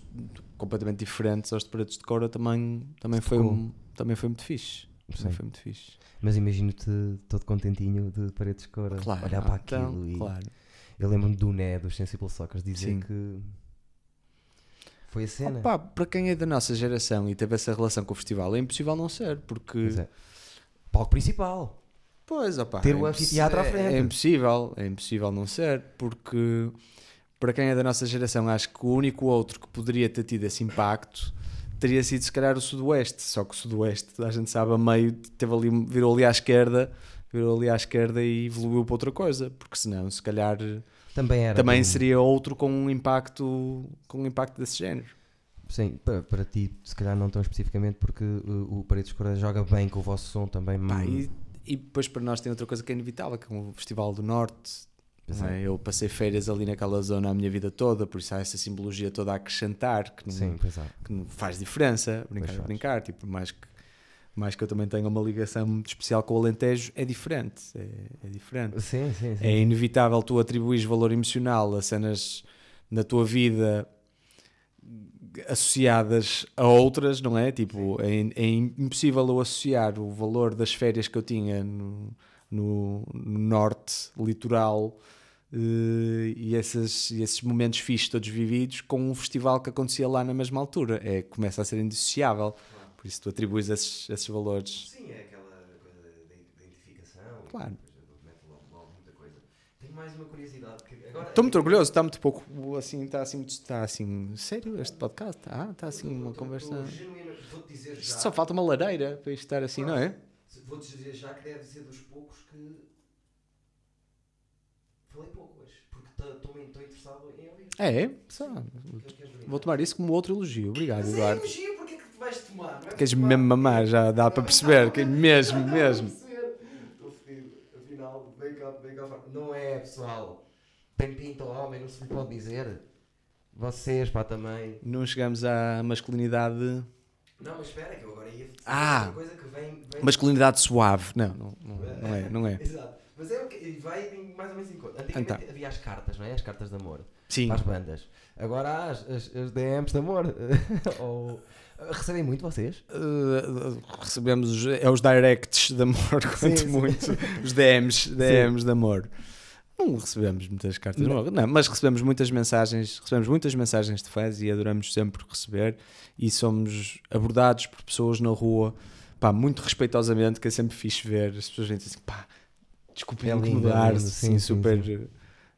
completamente diferentes aos de Paredes de Cora, também, também, foi, um, também foi muito fixe. Sim. foi muito fixe. Mas imagino-te todo contentinho de paredes de cor, Claro, olhar para então, aquilo e claro. eu lembro-me do Né, dos Sensible Sockers, dizer Sim. que foi a cena. Opa, para quem é da nossa geração e teve essa relação com o festival, é impossível não ser, porque. Pois é. Palco principal. Pois, opa, Ter é o anfiteatro à é- frente. É, impossível, é impossível não ser, porque para quem é da nossa geração, acho que o único outro que poderia ter tido esse impacto teria sido se calhar o Sudoeste, só que o Sudoeste, a gente sabe, a meio teve ali, virou ali à esquerda, virou ali à esquerda e evoluiu para outra coisa, porque senão, se calhar, Também era. também do- seria outro com um impacto, com um impacto desse género. Sim, para, para ti, se calhar não tão especificamente, porque uh, o Paredes de Cor joga bem com o vosso som também. Pá, hum, e, e depois para nós tem outra coisa que é inevitável, que é o Festival do Norte. Não é? Eu passei férias ali naquela zona a minha vida toda, por isso há essa simbologia toda a acrescentar que não, Sim, é. que não faz diferença. Brincar, Pois é brincar. Tipo, mais que, mais que eu também tenha uma ligação muito especial com o Alentejo, é diferente. É, é diferente. Sim, sim, sim. É inevitável tu atribuís valor emocional a cenas na tua vida associadas a outras, não é? Tipo, é, é impossível eu associar o valor das férias que eu tinha no, no, no norte litoral eh, e, esses, e esses momentos fixos todos vividos com um festival que acontecia lá na mesma altura. É, começa a ser indissociável. Por isso tu atribuis esses, esses valores. Sim, é aquela coisa da identificação. Claro. Tenho mais uma curiosidade. Agora, Estou muito orgulhoso, está muito pouco assim, está assim, está assim, sério este podcast? Ah, está assim uma conversa. Vou-te dizer já. Isto só falta uma lareira para isto estar assim, não é? Vou-te dizer já que deve ser dos poucos que. Falei pouco hoje. Porque estou interessado em ouvir. É, só. Brindar? Vou tomar isso como outro elogio. Obrigado, Mas é Eduardo. elogio, é tu vais tomar? Não é Queres tomar? mesmo mamar, já dá para perceber, que mesmo, para mesmo. perceber. Estou fedido. Afinal, vem cá, vem cá fora. Não é, pessoal? Tem pinta ao homem, não se lhe pode dizer. Vocês, pá, também. Não chegamos à masculinidade. Não, mas espera, que eu agora ia. Ah! Uma coisa que vem. vem... Masculinidade suave. Não, não, não, não é, não é. Exato. Mas é o que vai mais ou menos em conta. Antigamente havia as cartas, não é? As cartas de amor. Sim. Para as bandas. Agora há as, as, as DMs de amor. Ou... Recebem muito vocês? Uh, recebemos os, é os directs de amor, quanto sim. muito. Os DMs, DMs de amor. Não recebemos muitas cartas, Não. não. não, mas recebemos muitas mensagens, recebemos muitas mensagens de fãs e adoramos sempre receber e somos abordados por pessoas na rua, pá, muito respeitosamente, que é sempre fixe ver as pessoas vêm dizer assim, pá, desculpem É incomodar, é sim, sim, sim, super,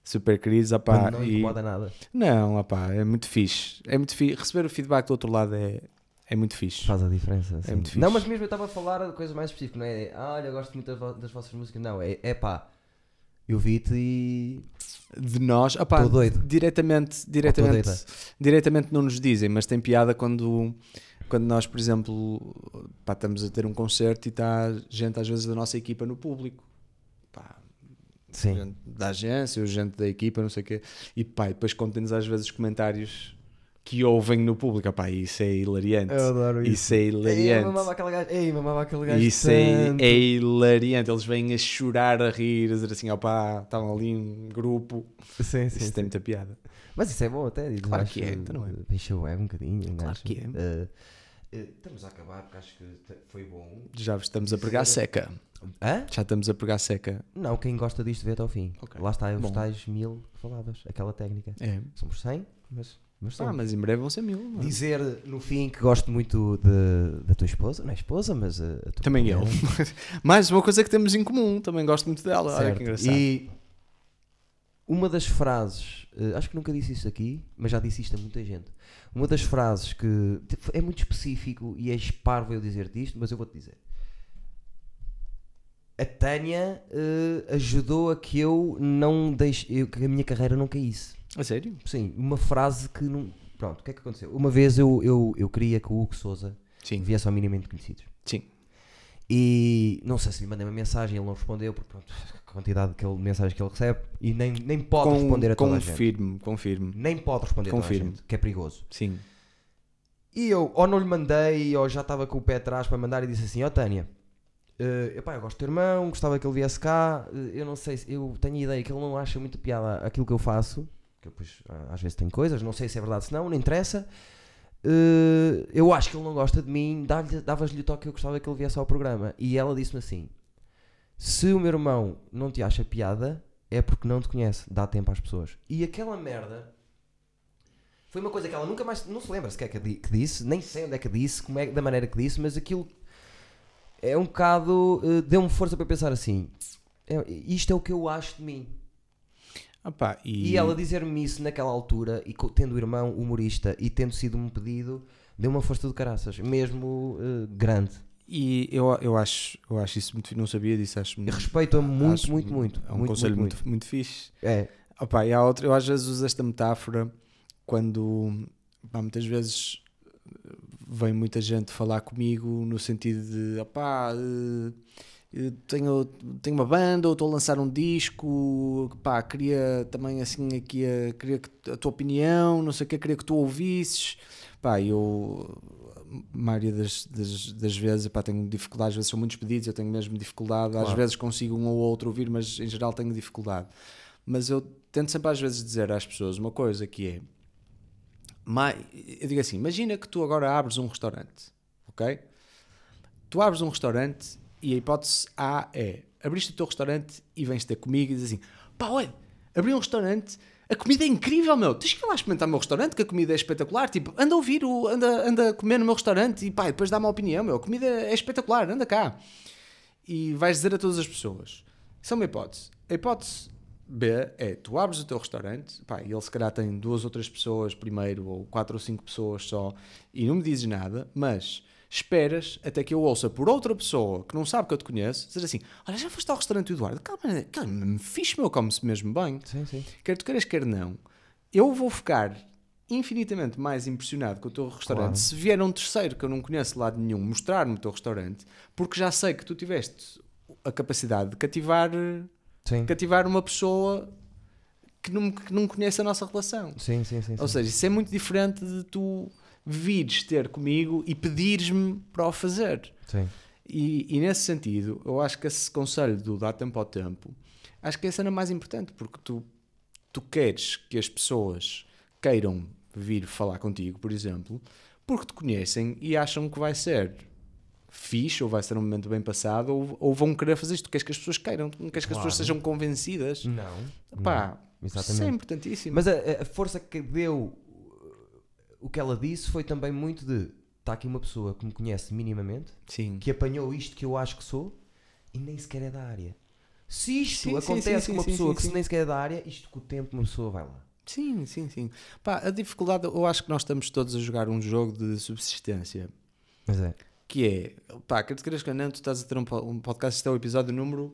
super queridos, ah, pá, não e- incomoda nada. não, ah, pá, é muito fixe, é muito fixe, receber o feedback do outro lado é, é muito fixe. Faz a diferença. sim. muito fixe. Não, mas mesmo eu estava a falar de coisas mais específicas, não é? Ah, olha, gosto muito das, vo- das vossas músicas. Não, é, é pá, eu vi-te e. de nós, opá, Tô doido. diretamente, diretamente, diretamente não nos dizem, mas tem piada quando, quando nós, por exemplo, pá, estamos a ter um concerto e está gente às vezes da nossa equipa no público, pá, Sim. gente da agência, ou gente da equipa, não sei o quê, e pá, e depois contem-nos às vezes os comentários que ouvem no público, opá, isso é hilariante, adoro isso é Ei, hilariante. mamava aquele gajo. Ei, mamava aquele gajo. Isso é, tanto. é hilariante, eles vêm a chorar, a rir, a dizer assim, opá, estavam ali um grupo, Sim, sim. isso sim. tem muita piada. Mas isso é bom até. digo, Claro acho que é, então não é? Deixa o ego um bocadinho. Claro gajo. que é. Eh, eh, estamos a acabar porque acho que foi bom. Já estamos a pregar seca. Hã? Já estamos a pregar seca. Não, quem gosta disto vê até ao fim. Ok. Lá está, os Bom. tais mil que falavas. Aquela técnica. É. Somos 100, mas, mas Ah, mas em breve vão ser mil. não é? Dizer no fim que gosto muito de, da tua esposa, não é esposa, mas a, a tua Também eu. Mais uma coisa que temos em comum. Também gosto muito dela. Olha Certo. que engraçado. E uma das frases, eh, acho que nunca disse isto aqui, mas já disse isto a muita gente. Uma das frases que tipo, é muito específico e é esparvo eu dizer-te isto, mas eu vou-te dizer. A Tânia eh, ajudou a que eu não deixe, eu- que a minha carreira não caísse. A sério? Sim, uma frase que não. Pronto, o que é que aconteceu? Uma vez eu, eu, eu queria que o Hugo Souza Sim. viesse ao minimamente conhecidos. Sim. E não sei se lhe mandei uma mensagem, ele não respondeu, porque pronto, a quantidade de mensagens que ele recebe, e nem, nem pode Com- responder a toda a gente. confirme. Nem pode responder a toda a Confirmo. gente, que é perigoso. Sim. E eu, ou não lhe mandei, ou já estava com o pé atrás para mandar e disse assim: Ó Tânia, eh, epá, eu gosto do teu irmão, gostava que ele viesse cá. eh, eu não sei, se, eu tenho a ideia que ele não acha muito piada aquilo que eu faço, que eu depois ah, às vezes tenho coisas, não sei se é verdade, se não, não interessa. Eh, eu acho que ele não gosta de mim, davas-lhe o toque que eu gostava que ele viesse ao programa. E ela disse-me assim: Se o meu irmão não te acha piada, é porque não te conhece, dá tempo às pessoas. E aquela merda foi uma coisa que ela nunca mais. Não se lembra sequer que, que disse, nem sei onde é que disse, como é, da maneira que disse, mas aquilo é um bocado. eh, Deu-me força para pensar assim: é- isto é o que eu acho de mim. Ah, pá, e, E, ela dizer-me isso naquela altura, e tendo o irmão humorista e tendo sido um pedido, deu uma força do caraças, mesmo eh, grande. e eu, eu, acho, eu acho isso muito. Não sabia disso. Acho, Eu respeito-a muito, acho muito, muito. É um muito, conselho muito, muito, muito, fixe. muito. É, Ah, pá, e há outra, eu às vezes uso esta metáfora quando pá, muitas vezes eh, vem muita gente falar comigo no sentido de opá, eh, eu tenho, tenho uma banda ou estou a lançar um disco, pá, queria também assim aqui a, queria que, a tua opinião, não sei o que, queria que tu ouvisses. Pá, eu a maioria das, das, das vezes pá, tenho dificuldade, às vezes são muitos pedidos, eu tenho mesmo dificuldade, às Claro. vezes consigo um ou outro ouvir, mas em geral tenho dificuldade. Mas eu tento sempre às vezes dizer às pessoas uma coisa que é eu digo assim, imagina que tu agora abres um restaurante, ok? Tu abres um restaurante e a hipótese A é abriste o teu restaurante e vens ter comigo e dizes assim: pá, olha, abri um restaurante, a comida é incrível, meu. Tens que ir lá experimentar o meu restaurante, que a comida é espetacular. Tipo, anda a ouvir, o, anda, anda a comer no meu restaurante e pá, depois dá-me a opinião, meu. A comida é espetacular, anda cá. E vais dizer a todas as pessoas: Isso é uma hipótese. A hipótese B é: tu abres o teu restaurante, pá, e ele se calhar tem duas ou três pessoas primeiro, ou quatro ou cinco pessoas só, e não me dizes nada, mas esperas até que eu ouça por outra pessoa que não sabe que eu te conheço, dizer assim: Olha, já foste ao restaurante do Eduardo? Calma, calma, fixe, meu, come-se mesmo bem. sim, sim. Quer tu queiras, quer não, eu vou ficar infinitamente mais impressionado com o teu restaurante Claro. se vier um terceiro que eu não conheço de lado nenhum mostrar-me o teu restaurante, porque já sei que tu tiveste a capacidade de cativar, sim. cativar uma pessoa que não, que não conhece a nossa relação. Sim, sim, sim. Ou sim. seja, isso é muito diferente de tu vires ter comigo e pedires-me para o fazer. Sim. E, e nesse sentido, eu acho que esse conselho do dar tempo ao tempo, acho que é a cena mais importante, porque tu, tu queres que as pessoas queiram vir falar contigo, por exemplo, porque te conhecem e acham que vai ser fixe, ou vai ser um momento bem passado, ou, ou vão querer fazer isto. Tu queres que as pessoas queiram, não queres que as Claro. pessoas sejam convencidas. Não. Pá, não, isso é exatamente. importantíssimo. Mas a, a força que deu o que ela disse foi também muito de está aqui uma pessoa que me conhece minimamente, Sim. que apanhou isto que eu acho que sou e nem sequer é da área. Se isto Sim, acontece sim, com uma pessoa que nem sequer é da área, isto com o tempo uma pessoa vai lá. Sim, sim, sim. Pá, a dificuldade, eu acho que nós estamos todos a jogar um jogo de subsistência. Mas é. Que é, pá, quer te queres que não, tu estás a ter um, po- um podcast, este é o episódio número.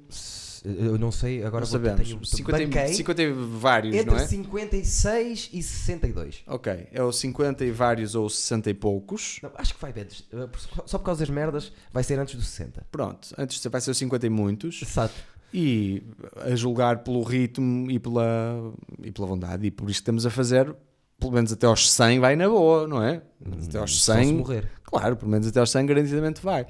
Eu não sei, agora não sabemos. tenho, 50, e- banquei 50 e vários, entre não é? 56 e 62. Ok, é o 50 e vários ou 60 e poucos. Não, acho que vai antes. Por- Só por causa das merdas, vai ser antes dos 60. Pronto, antes vai ser o 50 e muitos. Exato. E a julgar pelo ritmo e pela, e pela vontade. E por isso que estamos a fazer, pelo menos até aos 100 vai na boa, não é? Até aos Só se 100 morrer. Claro, pelo menos até aos 100 garantidamente vai.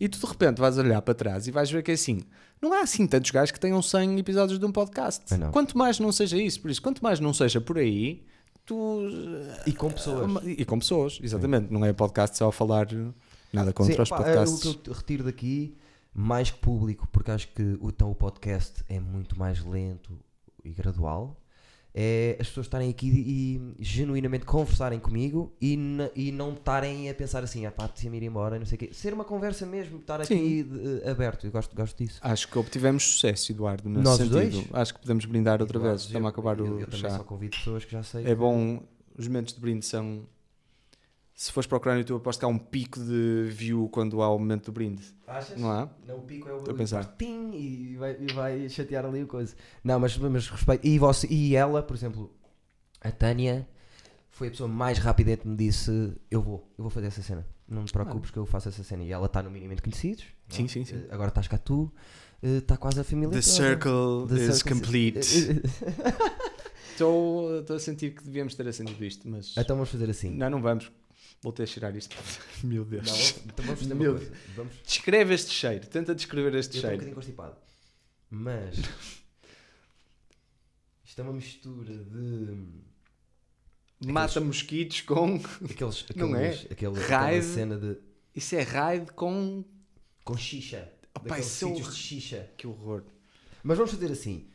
E tu de repente vais olhar para trás e vais ver que é assim, não há assim tantos gajos que tenham 100 episódios de um podcast. Quanto mais não seja isso, por isso, quanto mais não seja por aí, tu... E com pessoas. E com pessoas, exatamente. Não é podcast só a falar nada contra Sim, os pá, podcasts. é O que eu retiro daqui, mais que público, porque acho que o, então, o podcast é muito mais lento e gradual, é as pessoas estarem aqui e, genuinamente conversarem comigo e, e não estarem a pensar assim, ah pá, precisa ir embora, não sei o quê. Ser uma conversa mesmo, estar aqui de- aberto, eu gosto, gosto disso. Acho que obtivemos sucesso, Eduardo, nesse Nós sentido. dois? Acho que podemos brindar outra vez. Eu- Estamos a acabar eu, o eu também chá. só convido pessoas que já sei. É bom, os momentos de brinde são. Se fores procurar no YouTube, aposto que há um pico de view quando há o momento do brinde. Achas? Não há? Não, o pico é o Estou a pensar. tim e vai, e vai chatear ali o coisa. Não, mas, mas respeito. E, você, e ela, por exemplo, a Tânia foi a pessoa mais rápida que me disse: Eu vou, eu vou fazer essa cena. Não te preocupes que eu faço essa cena. E ela está no minimamente conhecidos. não é? Sim, sim, sim. Eh, Agora estás cá tu, eh, está quase a família. The toda. circle The is circle- complete. Estou estou a sentir que devíamos ter sentido isto, mas. então vamos fazer assim. Não, não vamos. Vou ter a cheirar isto. Meu Deus. Não, então vamos fazer Meu. Vamos, Descreve este cheiro. Tenta descrever este eu estou um cheiro. bocadinho constipado. Mas. Isto é uma mistura de. Mata mosquitos com. Aqueles, Não é? aqueles, aquele, Raid. cena de. Isso é raid com. com xixa. Opa, isso é um- sítios de xixa. Que horror. Mas vamos fazer assim.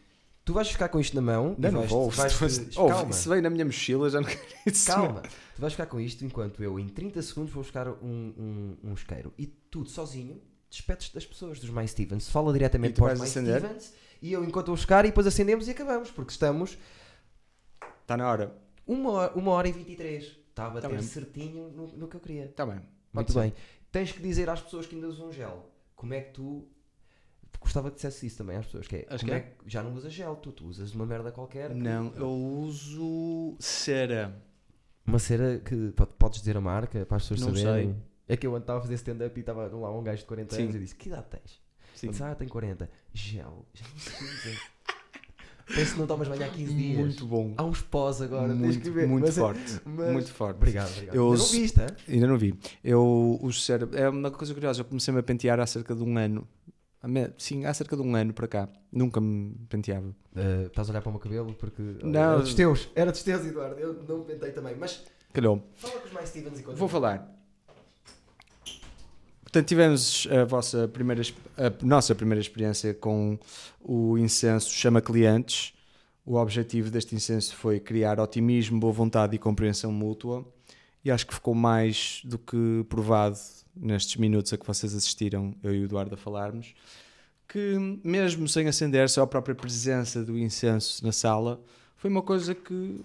Tu vais ficar com isto na mão. e Não, não vais, vou. vais- Oh, calma, Isso veio na minha mochila, já não quero isso. calma. Tu vais ficar com isto enquanto eu, em 30 segundos, vou buscar um, um, um isqueiro. E tu, sozinho, despedes das pessoas, dos Mais Stevens. Fala diretamente para vais os Mais acender? Stevens. E eu, enquanto vou buscar, e depois acendemos e acabamos. Porque estamos Está na hora. uma hora, uma hora e 23. Está a bater bem. certinho no, no que eu queria. Está bem. Pode Muito ser. bem. Tens que dizer às pessoas que ainda usam gel. Como é que tu. Gostava que dissesse isso também às pessoas. Que é, Acho como que é é. que já não usas gel, tu, tu usas uma merda qualquer. que- Não, eu uso cera. Uma cera que po- podes dizer a marca para as pessoas Não saberem. sei. É que eu ontem estava a fazer stand-up e estava lá um gajo de 40 Sim. anos e disse: Que idade tens? Sim. Eu disse, ah, tenho 40. Gel. Já não se usa. Parece que não tomas banho há 15 dias. Muito bom. Há uns pós agora. tens muito, que ver. muito Mas é- forte. mas- Muito forte. Obrigado, obrigado. Eu não vi hã? Ainda não vi. Eu uso cera. É uma coisa curiosa. Eu comecei-me a pentear há cerca de um ano. Sim, há cerca de um ano para cá. Nunca me penteava. Uh, estás a olhar para o meu cabelo porque. Não. Era dos teus. Era dos teus, Eduardo. Eu não me pentei também. Mas Calhou. fala com os mais Stevens enquanto. Vou falar. Portanto, tivemos a vossa primeira, a nossa primeira experiência com o incenso Chama Clientes. O objetivo deste incenso foi criar otimismo, boa vontade e compreensão mútua. E acho que ficou mais do que provado nestes minutos a que vocês assistiram, eu e o Eduardo a falarmos, que mesmo sem acender, só a própria presença do incenso na sala foi uma coisa que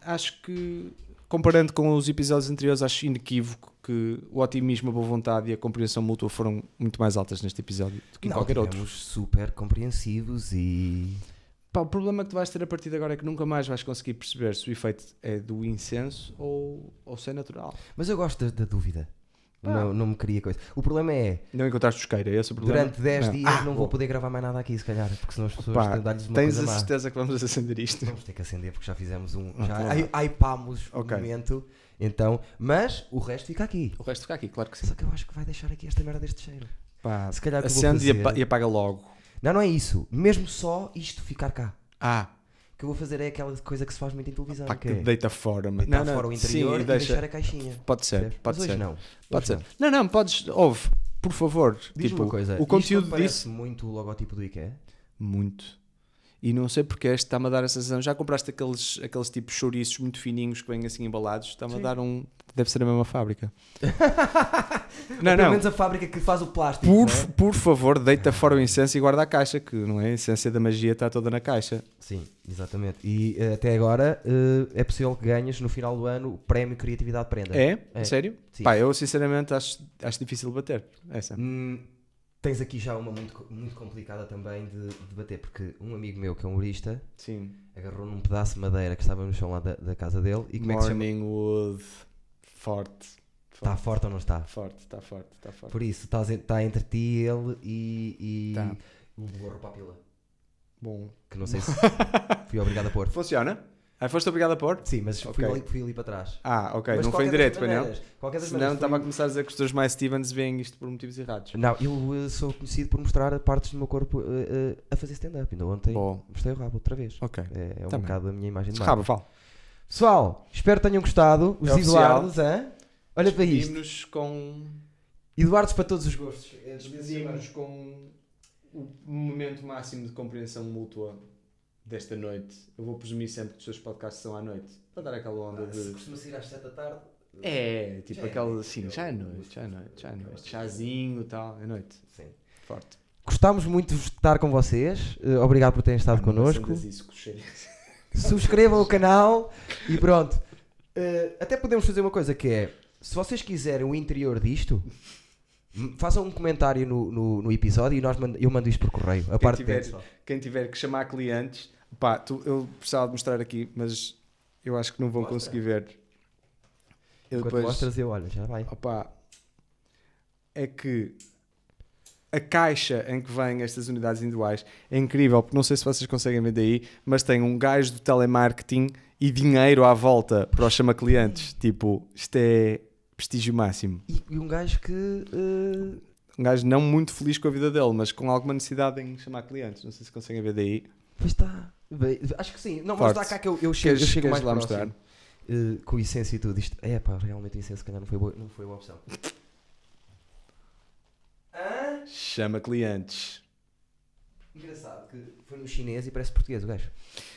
acho que comparando com os episódios anteriores, acho inequívoco que o otimismo, a boa vontade e a compreensão mútua foram muito mais altas neste episódio do que em Não, qualquer outro. super compreensivos e. Pá, o problema que tu vais ter a partir de agora é que nunca mais vais conseguir perceber se o efeito é do incenso ou, ou se é natural. Mas eu gosto da, da dúvida. Não, não me queria coisa. O problema é, Não encontraste isqueiro, é esse o problema? durante 10 Não. dias Ah, não vou boa. poder gravar mais nada aqui, se calhar, porque senão as pessoas Pá, têm dar-lhes uma Tens a má. certeza que vamos acender isto? Vamos ter que acender porque já fizemos um. Ah, Já hy- hypámos Ok. o momento. Então, mas o resto fica aqui. O resto fica aqui, claro que sim. Só que eu acho que vai deixar aqui esta merda deste cheiro. Pá, Se calhar que acende e, fazer- e apaga logo. Não, não é isso. Mesmo só isto ficar cá. Ah, que eu vou fazer é aquela coisa que se faz muito em televisão. pá, que é deita fora. mas- deitar não, não, fora o interior sim, e, deixa- deixar a caixinha. Pode ser, Percebes? pode Mas hoje ser. não. Pode Hoje ser. não. Não, não, podes, ouve, por favor. Diz-me tipo, uma coisa. o conteúdo disso. muito o logotipo do IKEA? Muito. E não sei porque este está-me a dar a sensação. Já compraste aqueles, aqueles tipos chouriços muito fininhos que vêm assim embalados? Está-me a dar um. Deve ser a mesma fábrica. Ou não, pelo não. menos a fábrica que faz o plástico. Por, não é? por favor, deita fora o incenso e guarda a caixa, que não é? A essência da magia está toda na caixa. Sim, exatamente. E eh, até agora eh, é possível que ganhes no final do ano o prémio Criatividade Prenda. É? É. Sério? Sim. Pá, eu sinceramente acho, acho difícil bater. Essa. Hum, tens aqui já uma muito, muito complicada também de, de bater, porque um amigo meu que é humorista Sim. agarrou num pedaço de madeira que estava no chão lá da, da casa dele e como é que se chama? Wood. Forte. Está forte ou não está? Forte, está forte, está forte. Por isso, está entre ti, ele e, e Tá. o gorro para a pila. Bom. Que não sei se fui obrigado a pôr. Funciona? Ah, foste obrigado a pôr? Sim, mas fui, Ok. ali, fui ali para trás. Ah, ok. Mas não foi em das foi não? Qualquer das Senão estava a começar a dizer que os teus mais Stevens veem isto por motivos errados. Não, eu eh, sou conhecido por mostrar partes do meu corpo eh, eh, a fazer stand-up. Ainda ontem Bom, mostrei o rabo outra vez. ok. É, é um bem. bocado a minha imagem de marca. Rabo, fala. Pessoal, espero que tenham gostado. Os É. Eduardos, hã? Olha para isto. Com. Eduardos para todos os gostos. É Despedimos com o momento máximo de compreensão mútua desta noite. Eu vou presumir sempre que os seus podcasts são à noite. Para dar aquela onda Se de. costuma sair às 7 da tarde. É, tipo Já é aquela assim, já é noite, já é noite, já é noite. Chazinho e tal, é noite. Sim. Forte. Gostámos muito de estar com vocês. Eh, Obrigado por terem estado Ah, connosco. isso. Subscrevam o canal e pronto. Eh, até podemos fazer uma coisa que é: se vocês quiserem o interior disto, façam um comentário no, no, no episódio e nós mand- eu mando isto por correio. A Quem parte tiver-. Quem tiver que chamar clientes, pá, tu, eu precisava de mostrar aqui, mas eu acho que não vão Mostra. conseguir ver. Eu Enquanto depois, mostras, eu olho, já vai. opá, é que a caixa em que vêm estas unidades individuais é incrível, porque não sei se vocês conseguem ver daí, mas tem um gajo do telemarketing e dinheiro à volta para o chama clientes. Tipo, isto é prestígio máximo. E, e um gajo que. eh, Um gajo não muito feliz com a vida dele, mas com alguma necessidade em chamar clientes. Não sei se conseguem ver daí. Pois está. Bem, Acho que sim. Não, Forte. mas dá cá que eu, eu chego, eu Queres- chego mais queres lá próximo. mostrar? Eh, com o incenso e tudo. Isto, é pá, realmente o incenso se calhar não foi boa, não foi boa opção. Hã? Chama clientes. Engraçado que foi no chinês e parece português o gajo.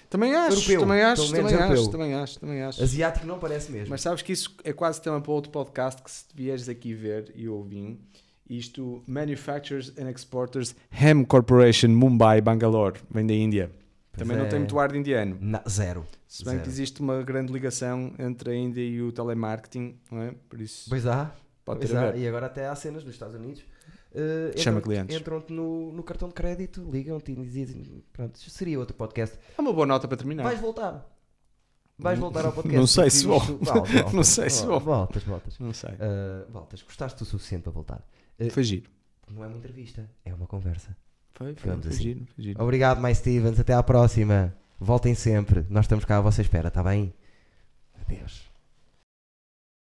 Também acho, Europeu, também acho, pelo menos também europeu. acho, também acho, também acho. Asiático não parece mesmo. Mas sabes que isso é quase tema para outro podcast que se vieres aqui ver e ouvir. Isto, Manufacturers and Exporters Hem Corporation, Mumbai, Bangalore, vem da Índia. Também não é. tem muito ar de indiano. Na- zero. Se bem Zero. que existe uma grande ligação entre a Índia e o telemarketing, não é? Por isso Pois há. pode pois há. E agora até há cenas dos Estados Unidos. eh, Chama clientes. Entram-te no, no cartão de crédito, ligam-te e dizem. Pronto, seria outro podcast. É uma boa nota para terminar. Vais voltar. Vais Não- voltar ao podcast. não sei se isto- volta, Não sei se volta, vou. Voltas, voltas. Não sei. Uh, voltas, gostaste o suficiente para voltar. Foi giro. Não é uma entrevista, é uma conversa. Foi, foi, Ficamos foi assim. giro, foi giro. Obrigado, mais Stevens. Até à próxima. Voltem sempre. Nós estamos cá à vossa espera, está bem? Adeus.